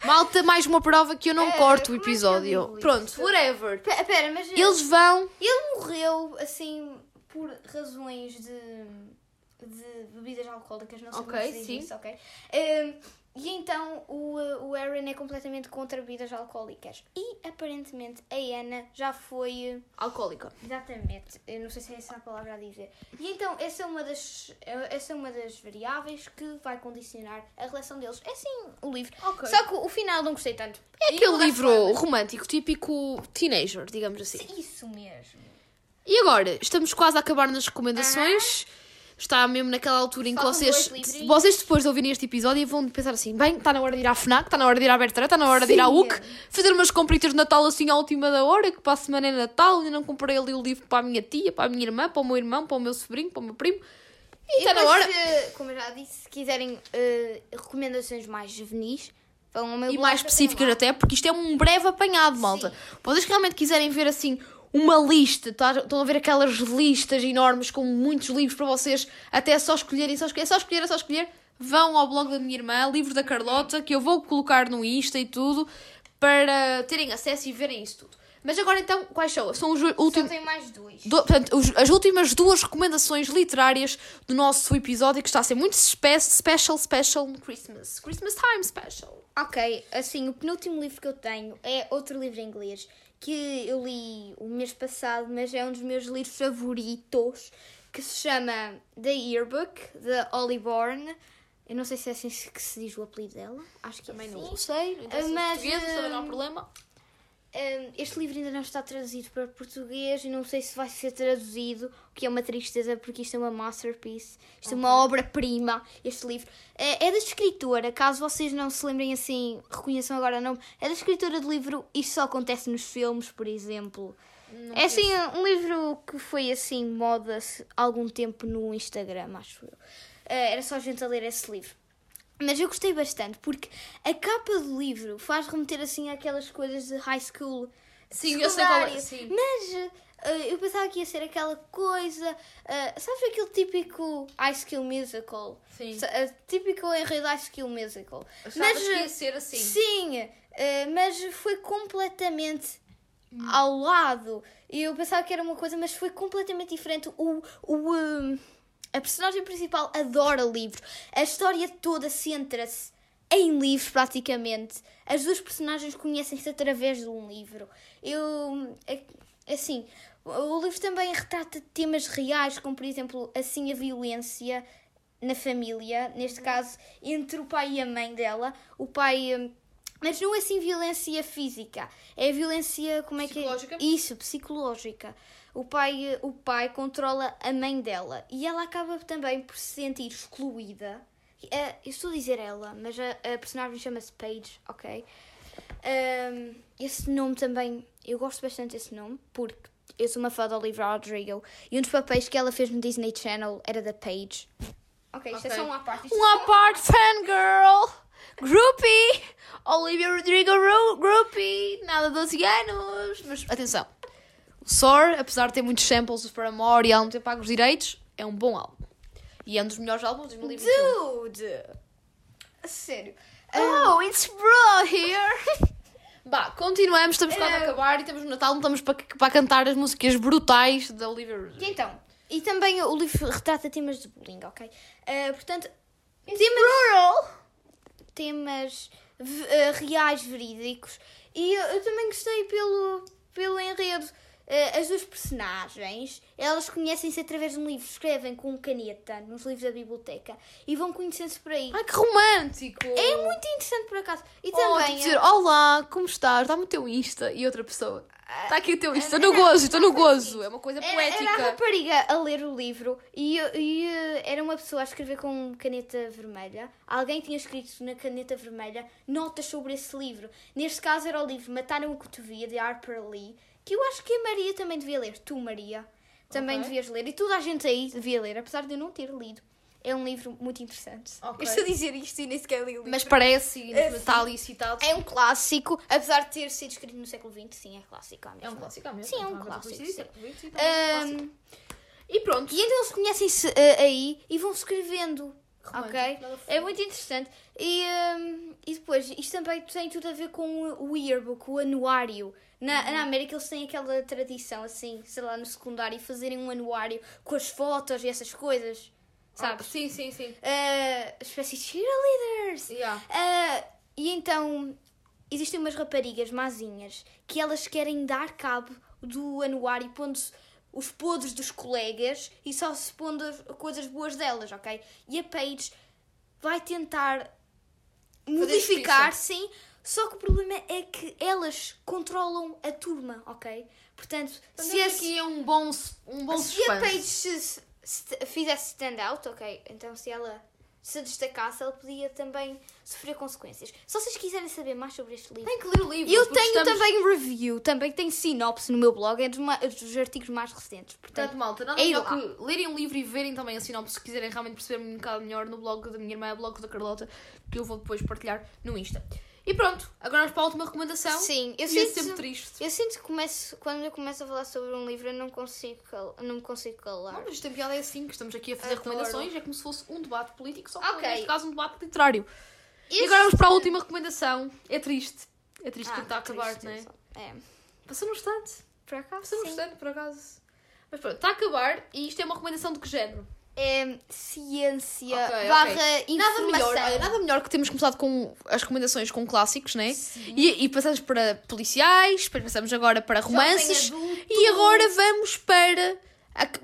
Malta, mais uma prova que eu não É, corto o é episódio. digo Pronto, whatever. Pera, pera, mas... Eles vão. Ele morreu, assim, por razões de, de bebidas alcoólicas, não sei Ok, como se diz sim. isso, ok? Ehm, e então o, o Aaron é completamente contra bebidas alcoólicas. E aparentemente a Anna já foi. uh, Alcoólica. Exatamente, eu não sei se é essa a palavra a dizer. E então essa é uma das, essa é uma das variáveis que vai condicionar a relação deles. É assim o livro. Ok. Só que o final não gostei tanto. É aquele livro romântico, típico teenager, digamos assim. Isso mesmo. E agora, estamos quase a acabar nas recomendações. Está mesmo naquela altura em que Faltam vocês, vocês depois de ouvirem este episódio vão pensar assim: bem, está na hora de ir à FNAC, está na hora de ir à Bertrand, está na hora de ir à Sim. UC, fazer umas compritas de Natal assim à última da hora, que para a semana é Natal, ainda não comprei ali o livro para a minha tia, para a minha irmã, para o meu irmão, para o meu sobrinho, para o meu primo. E está na hora. eh, como eu já disse, se quiserem eh, recomendações mais juvenis, vão ao meu E mais específicas até, porque isto é um breve apanhado, malta. Vocês que realmente quiserem ver assim uma lista, tá? estão a ver aquelas listas enormes com muitos livros para vocês, até só escolherem, só escolher, é só escolher, é só escolher. vão ao blog da minha irmã, livro da Carlota, que eu vou colocar no Insta e tudo, para terem acesso e verem isso tudo. Mas agora então, quais são? São os Só últimos. tem mais dois. Do- portanto, os- as últimas duas recomendações literárias do nosso episódio, que está a ser muito spe special, special Christmas. Christmas time special. Ok, assim, o penúltimo livro que eu tenho é outro livro em inglês que eu li o mês passado, mas é um dos meus livros favoritos, que se chama The Yearbook, de Holly Bourne. Eu não sei se é assim que se diz o apelido dela. Acho que Também é não assim. sei, não interessa Mas, português, também não há hum, problema. Este livro ainda não está traduzido para português e não sei se vai ser traduzido, o que é uma tristeza porque isto é uma masterpiece, isto é uma obra-prima, este livro. É, é da escritora, caso vocês não se lembrem assim, reconheçam agora o nome, é da escritora do livro Isto Só Acontece nos Filmes, por exemplo. é assim, um livro que foi assim, moda algum tempo no Instagram, acho eu. Eh, era só gente a ler esse livro. Mas eu gostei bastante porque a capa do livro faz remeter assim àquelas coisas de high school. Sim, eu sei qual é, sim. Mas eh, eu pensava que ia ser aquela coisa. eh, sabes aquele típico High School Musical? Sim. Eh, típico enredo High School Musical. Achavas que eh, ia ser assim? Sim, mas foi completamente ao lado. E eu pensava que era uma coisa, mas foi completamente diferente. O, o, a personagem principal adora livros. A história toda centra-se em livros, praticamente. As duas personagens conhecem-se através de um livro. Eu. é- Assim, o livro também retrata temas reais, como por exemplo, assim, a violência na família, neste caso, entre o pai e a mãe dela. O pai. Mas não é assim violência física, é violência, como é que é? Isso, psicológica. O pai, o pai controla a mãe dela e ela acaba também por se sentir excluída. Eh, eu estou a dizer ela, mas a, a personagem chama-se Paige, ok? Ahm, esse nome também, eu gosto bastante desse nome, porque eu sou uma fã da Olivia Rodrigo e um dos papéis que ela fez no Disney Channel era da Paige. Ok, isto é só uma parte. isto é só- parte fangirl, groupie, Olivia Rodrigo groupie, nada de 12 anos. Mas atenção, o Soar, apesar de ter muitos samples do Paramore e ela não ter pago os direitos, é um bom álbum. E é um dos melhores álbuns de 2021. Dude! A sério. Oh, it's bro here! <laughs> Bah, continuamos, estamos quase a acabar e temos o Natal, não estamos para, para cantar as músicas brutais da Olivia Rodrigo. Então, e também o livro retrata temas de bullying, ok? Ah, portanto, temas, temas v- ah, reais, verídicos. E eu, também gostei pelo, pelo enredo. Ah, as duas personagens, elas conhecem-se através de um livro, escrevem com caneta nos livros da biblioteca e vão conhecendo-se por aí. Ai, que romântico! É muito interessante por acaso. E Oh, também. dizer, olá, como estás? Dá-me o teu Insta e outra pessoa. Está aqui o teu estou no gozo, estou no gozo. É uma coisa Era, era a poética. rapariga a ler o livro e, e, eh, era uma pessoa a escrever com caneta vermelha. Alguém tinha escrito na caneta vermelha notas sobre esse livro. Neste caso era o livro Mataram o Cotovia, de Harper Lee, que eu acho que a Maria também devia ler. Tu, Maria, também Ok. devias ler. E toda a gente aí devia ler, apesar de eu não ter lido. É um livro muito interessante. Ok. Eu estou a dizer isto e nem sequer li o livro. Mas parece, e É, está ali citado. É um clássico, apesar de ter sido escrito no século XX, sim, é clássico. É um clássico, é mesmo. Sim, é um Então, clássico, sim. então, é um clássico. E pronto. E então eles conhecem-se eh, aí e vão escrevendo. Romântico, ok? É muito interessante. E, hum, e depois, isto também tem tudo a ver com o yearbook, o anuário. Na, Uhum. na América eles têm aquela tradição, assim, sei lá, no secundário, fazerem um anuário com as fotos e essas coisas. Ah, Sabes? sim, sim, sim. Uh, espécie de cheerleaders. Yeah. Ah, e então existem umas raparigas mazinhas que elas querem dar cabo do anuário pondo os podres dos colegas e só se pondo as coisas boas delas, ok? E a Paige vai tentar modificar, sim, só que o problema é que elas controlam a turma, ok? Portanto, Então, se, esse- aqui é um bom, um bom se a Paige suspense. se fizesse stand out, ok, então se ela se destacasse, ela podia também sofrer consequências. Se vocês quiserem saber mais sobre este livro, Tem que ler o livro. eu tenho estamos- também review, também tenho sinopse no meu blog, é dos, ma- dos artigos mais recentes. Portanto, Portanto, malta, nada é melhor que lerem um livro e verem também a sinopse se quiserem realmente perceber um bocado melhor no blog da minha irmã, o blog da Carlota, que eu vou depois partilhar no Insta. E pronto, agora vamos para a última recomendação. Sim, eu E é sinto, sempre triste. eu sinto que começo, quando eu começo a falar sobre um livro, eu não consigo, cal- não me consigo calar. Não, mas isto piada é assim, que estamos aqui a fazer Adoro. recomendações, é como se fosse um debate político, só que Ok. neste caso um debate literário. E agora vamos para a última recomendação. É triste. É triste Ah, porque está a acabar, não é? É. Passou no instante. Por acaso, Passou sim. instante, por acaso. Mas pronto, está a acabar e isto é uma recomendação de que género? É ciência Ok, barra ok. Nada informação. melhor, olha, nada melhor que termos começado com as recomendações com clássicos, né? E, e passamos para policiais, depois passamos agora para romances e agora vamos para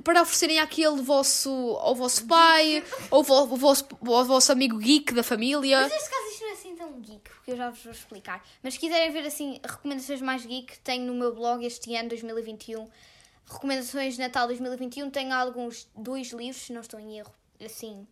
para oferecerem àquele vosso ao vosso pai, ou vo- vosso, ao vosso amigo geek da família. Mas neste caso isto não é assim tão geek, porque eu já vos vou explicar. Mas se quiserem ver assim recomendações mais geek, tenho no meu blog este ano, 2021. Recomendações de Natal 2021, tenho alguns dois livros, se não estou em erro, assim,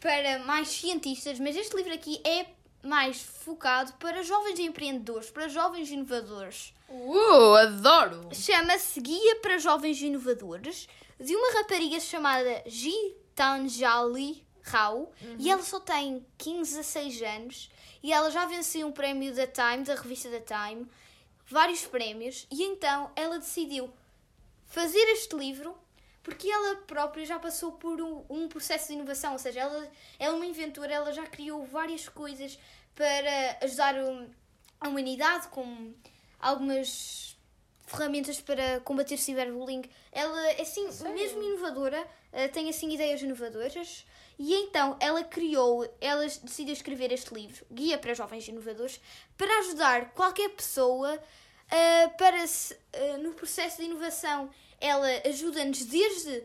para mais cientistas, mas este livro aqui é mais focado para jovens empreendedores, para jovens inovadores. Uh, adoro! Chama-se Guia para Jovens Inovadores, de uma rapariga chamada Gitanjali Rao, e ela só tem 15 a 6 anos, e ela já venceu um prémio da Time, da revista da Time, vários prémios, e então ela decidiu fazer este livro porque ela própria já passou por um, um processo de inovação, ou seja, ela, ela é uma inventora, ela já criou várias coisas para ajudar o- a humanidade, como algumas ferramentas para combater ciberbullying. Ela é assim, mesmo inovadora, eh, tem assim ideias inovadoras. E então ela criou, ela decidiu escrever este livro, Guia para Jovens Inovadores, para ajudar qualquer pessoa eh, para eh, no processo de inovação. Ela ajuda-nos desde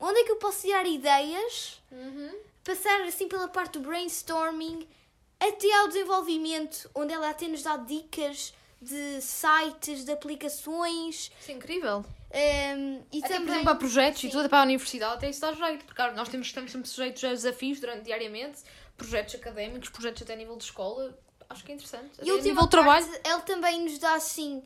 onde é que eu posso tirar ideias, passar assim pela parte do brainstorming, até ao desenvolvimento, onde ela até nos dá dicas de sites, de aplicações. Isso é incrível. ehm, e Até, por também, exemplo, para projetos Sim. e tudo, para a universidade, até isso dá jeito. Porque claro, nós temos, estamos sempre sujeitos a desafios durante, diariamente, projetos académicos, projetos até a nível de escola. Acho que é interessante. E a última nível de trabalho. ele também nos dá assim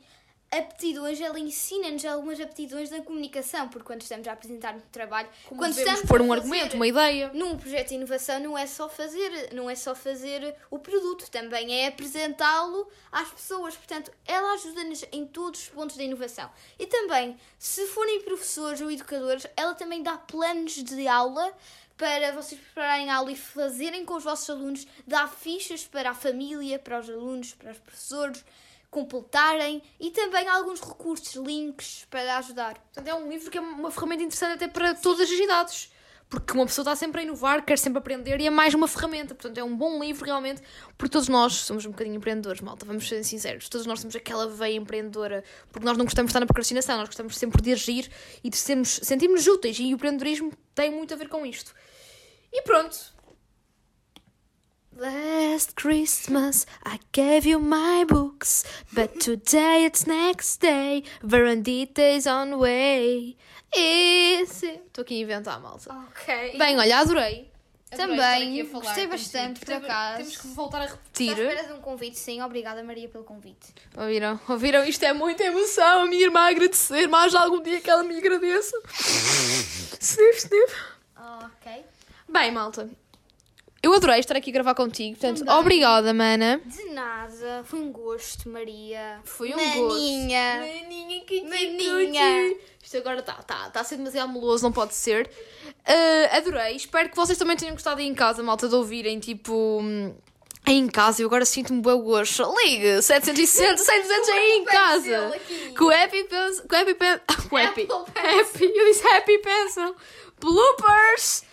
aptidões, ela ensina-nos algumas aptidões da comunicação, porque quando estamos a apresentar um trabalho, Como quando estamos pôr um argumento, uma ideia. num projeto de inovação não é só fazer, não é só fazer o produto, também é apresentá-lo às pessoas. Portanto, ela ajuda-nos em todos os pontos da inovação. E também, se forem professores ou educadores, ela também dá planos de aula para vocês prepararem a aula e fazerem com os vossos alunos, dá fichas para a família, para os alunos, para os professores completarem e também alguns recursos, links para ajudar. Portanto, é um livro que é uma ferramenta interessante até para todas as idades. Porque uma pessoa está sempre a inovar, quer sempre aprender e é mais uma ferramenta. Portanto, é um bom livro realmente, porque todos nós somos um bocadinho empreendedores, malta, vamos ser sinceros. Todos nós temos aquela veia empreendedora, porque nós não gostamos de estar na procrastinação, nós gostamos sempre de agir e de sermos, sentirmos úteis. E o empreendedorismo tem muito a ver com isto. E pronto. Last Christmas I gave you my books, but today it's next day. Verandita is on way. Estou aqui a inventar, malta. Ok. Bem, olha, adorei. Adorei Também, estar aqui a falar gostei contigo. bastante, por Temos- acaso. Temos que voltar a repetir. à espera de um convite, sim. Obrigada, Maria, pelo convite. Ouviram? Ouviram? Isto é muita emoção. A minha irmã a agradecer. Mais algum dia que ela me agradeça. <laughs> Sniff, sniff. Ok. Bem, malta. Eu adorei estar aqui a gravar contigo. Portanto, Também. obrigada, mana. De nada, foi um gosto, Maria. Foi um Maninha. gosto. Maninha, que Maninha. Isto agora está tá, tá a ser demasiado meloso, não pode ser. Ah, adorei. Espero que vocês também tenham gostado aí em casa, malta, de ouvirem, tipo... hum, Aí em casa, eu agora sinto-me bem gosto. Ligue, 760, 700 <laughs> aí em casa. Com o Happy Pencil. Com o Happy Pencil. <laughs> Com o Happy. Happy. Eu disse Happy Pencil. Bloopers.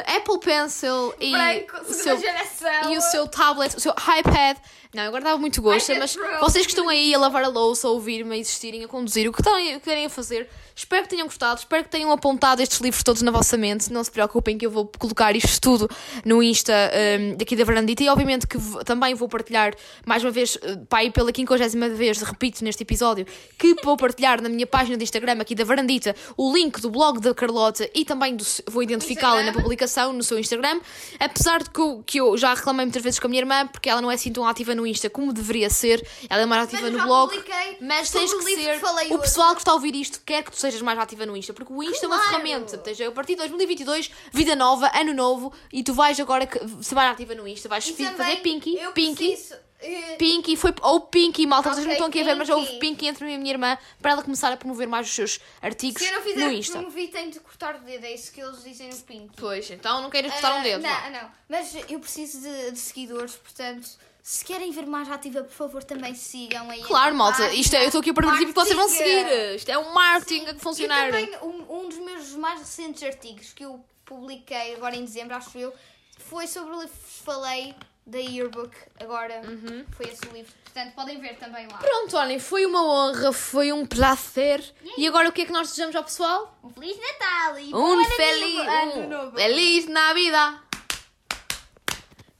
Apple Pencil e Branco, o seu geração. e o seu tablet, o seu iPad. Não, agora dava muito gosto, mas vocês que estão aí a lavar a louça, a ouvir-me, a existirem, a conduzir, o que, têm, o que querem a fazer, espero que tenham gostado, espero que tenham apontado estes livros todos na vossa mente. Não se preocupem que eu vou colocar isto tudo no Insta um, daqui da Varandita e obviamente que também vou partilhar mais uma vez, pá, aí pela quinquagésima vez, repito neste episódio, que vou partilhar na minha página de Instagram aqui da Varandita o link do blog da Carlota e também do, vou identificá-la na publicação no seu Instagram. Apesar de que eu, que eu já reclamei muitas vezes com a minha irmã, porque ela não é assim tão ativa no Insta como deveria ser. Ela é mais ativa Mas no blog. Mas tens que ser. que o hoje. pessoal que está a ouvir isto quer que tu sejas mais ativa no Insta, porque o Insta é uma Claro. ferramenta. Portanto, a partir de 2022, vida nova, ano novo, e tu vais agora ser mais ativa no Insta. Vais também fazer Pinky. eu Pinky. preciso, eh, Pinky foi. Ou Pinky, malta, vocês não estão aqui a ver, mas houve Pinky. Pinky entre mim e a minha irmã para ela começar a promover mais os seus artigos Se eu não no fizer Insta. promover, tenho de cortar o dedo. É isso que eles dizem no Pink. Pois, então não queiras cortar um Ah, dedo. vá. Não, não. Mas eu preciso de, de seguidores, portanto, se querem ver mais ativa, por favor, também sigam aí. Claro, malta, página. isto é, eu estou aqui para princípio que vocês vão seguir. Isto é um marketing a funcionar. E também um, um dos meus mais recentes artigos que eu publiquei agora em dezembro, acho eu, foi sobre o livro que vos falei da Yearbook. Agora Uhum. foi esse o livro. Portanto, podem ver também lá. Pronto, olhem, foi uma honra, foi um prazer. E agora o que é que nós desejamos ao pessoal? Um Feliz Natal e Um feliz, ano novo. feliz Navidad.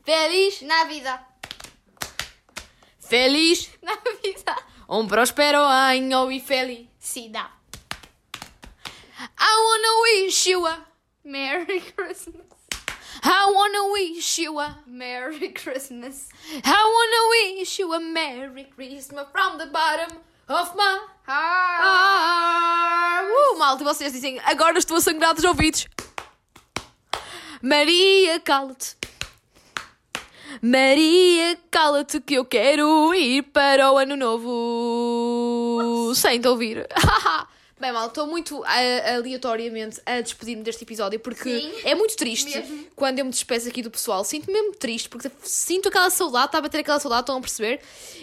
Feliz, Na vida. Feliz, Na vida. um próspero año e dá. I wanna wish you a, Merry Christmas. I wanna wish you a, Merry Christmas. I wanna wish you a Merry Christmas from the bottom of my heart. Uh, malta, vocês dizem, agora estou a sangrar dos ouvidos. Maria, cala-te. Maria, cala-te que eu quero ir para o ano novo sem te ouvir. <laughs> Bem, mal, estou muito ah, aleatoriamente a despedir-me deste episódio porque Sim. é muito triste Mesmo. quando eu me despeço aqui do pessoal. Sinto-me mesmo triste porque sinto aquela saudade, está a bater aquela saudade, estão a perceber?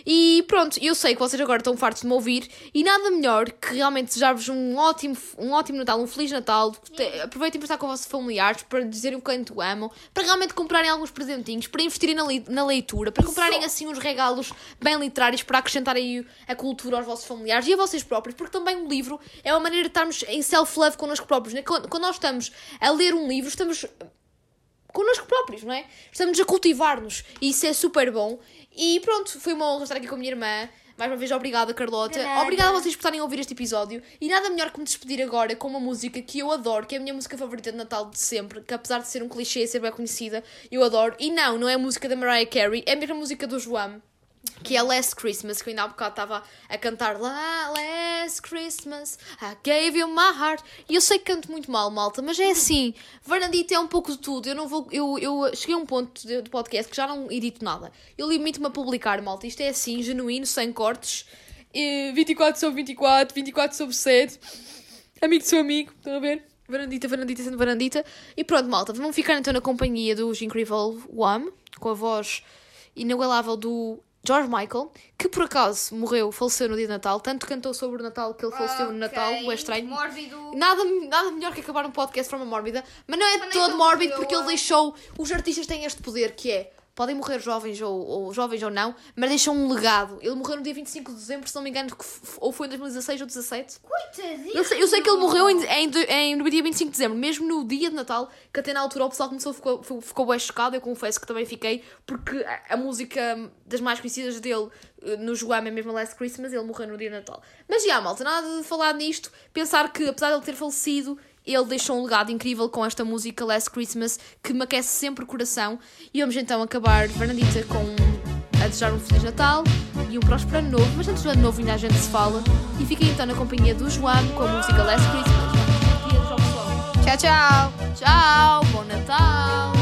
E pronto, eu sei que vocês agora estão fartos de me ouvir e nada melhor que realmente desejar-vos um ótimo, um ótimo Natal, um Feliz Natal. Te- Aproveitem para estar com os vossos familiares, para dizerem o quanto amam, para realmente comprarem alguns presentinhos, para investirem na, na leitura, para comprarem assim uns regalos bem literários para acrescentarem a cultura aos vossos familiares e a vocês próprios, porque também um livro é uma maneira de estarmos em self-love connosco próprios. né? Quando quando nós estamos a ler um livro, estamos connosco próprios, não é? Estamos a cultivar-nos e isso é super bom. E pronto, foi uma honra estar aqui com a minha irmã. Mais uma vez, obrigada, Carlota. Obrigada a vocês por estarem a ouvir este episódio. E nada melhor que me despedir agora com uma música que eu adoro, que é a minha música favorita de Natal de sempre, que apesar de ser um clichê e ser bem conhecida, eu adoro. E não, não é a música da Mariah Carey, é a mesma música do João. Que é Last Christmas, que eu ainda há bocado estava a cantar lá, Last Christmas, I gave you my heart. E eu sei que canto muito mal, malta, mas é assim, Fernandito é um pouco de tudo. Eu não vou. Eu, eu cheguei a um ponto de podcast que já não edito nada. Eu limito-me a publicar, malta. Isto é assim, genuíno, sem cortes. E 24 sobre 24, 24 sobre 7. Amigo do seu amigo, estão a ver? Varandita, varandita, sendo varandita. E pronto, malta, vamos ficar então na companhia dos Incredible One, com a voz inigualável do George Michael, que por acaso morreu, faleceu no dia de Natal, tanto cantou sobre o Natal que ele faleceu no Natal, Ok. é estranho. Mórbido. Nada, nada melhor que acabar um podcast de forma mórbida, mas não é nem todo mórbido porque ele deixou. Os artistas têm este poder que é. Podem morrer jovens ou, ou jovens ou não, mas deixam um legado. Ele morreu no dia 25 de dezembro, se não me engano, ou foi em 2016 ou 17. Coitadinho. Eu sei, eu sei que ele morreu em, em, em- no dia 25 de dezembro, mesmo no dia de Natal, que até na altura o pessoal começou, ficou, ficou, ficou bem chocado, eu confesso que também fiquei, porque a, a música das mais conhecidas dele eh, no João é mesmo a Last Christmas, ele morreu no dia de Natal. Mas já, malta, nada de falar nisto, pensar que apesar de ele ter falecido, ele deixou um legado incrível com esta música Last Christmas, que me aquece sempre o coração. E vamos então acabar, Fernandita, com a desejar um Feliz Natal e um próspero ano novo, mas antes do ano novo ainda a gente se fala. E fiquem então na companhia do João com a música Last Christmas. Tchau, tchau. Tchau, bom Natal!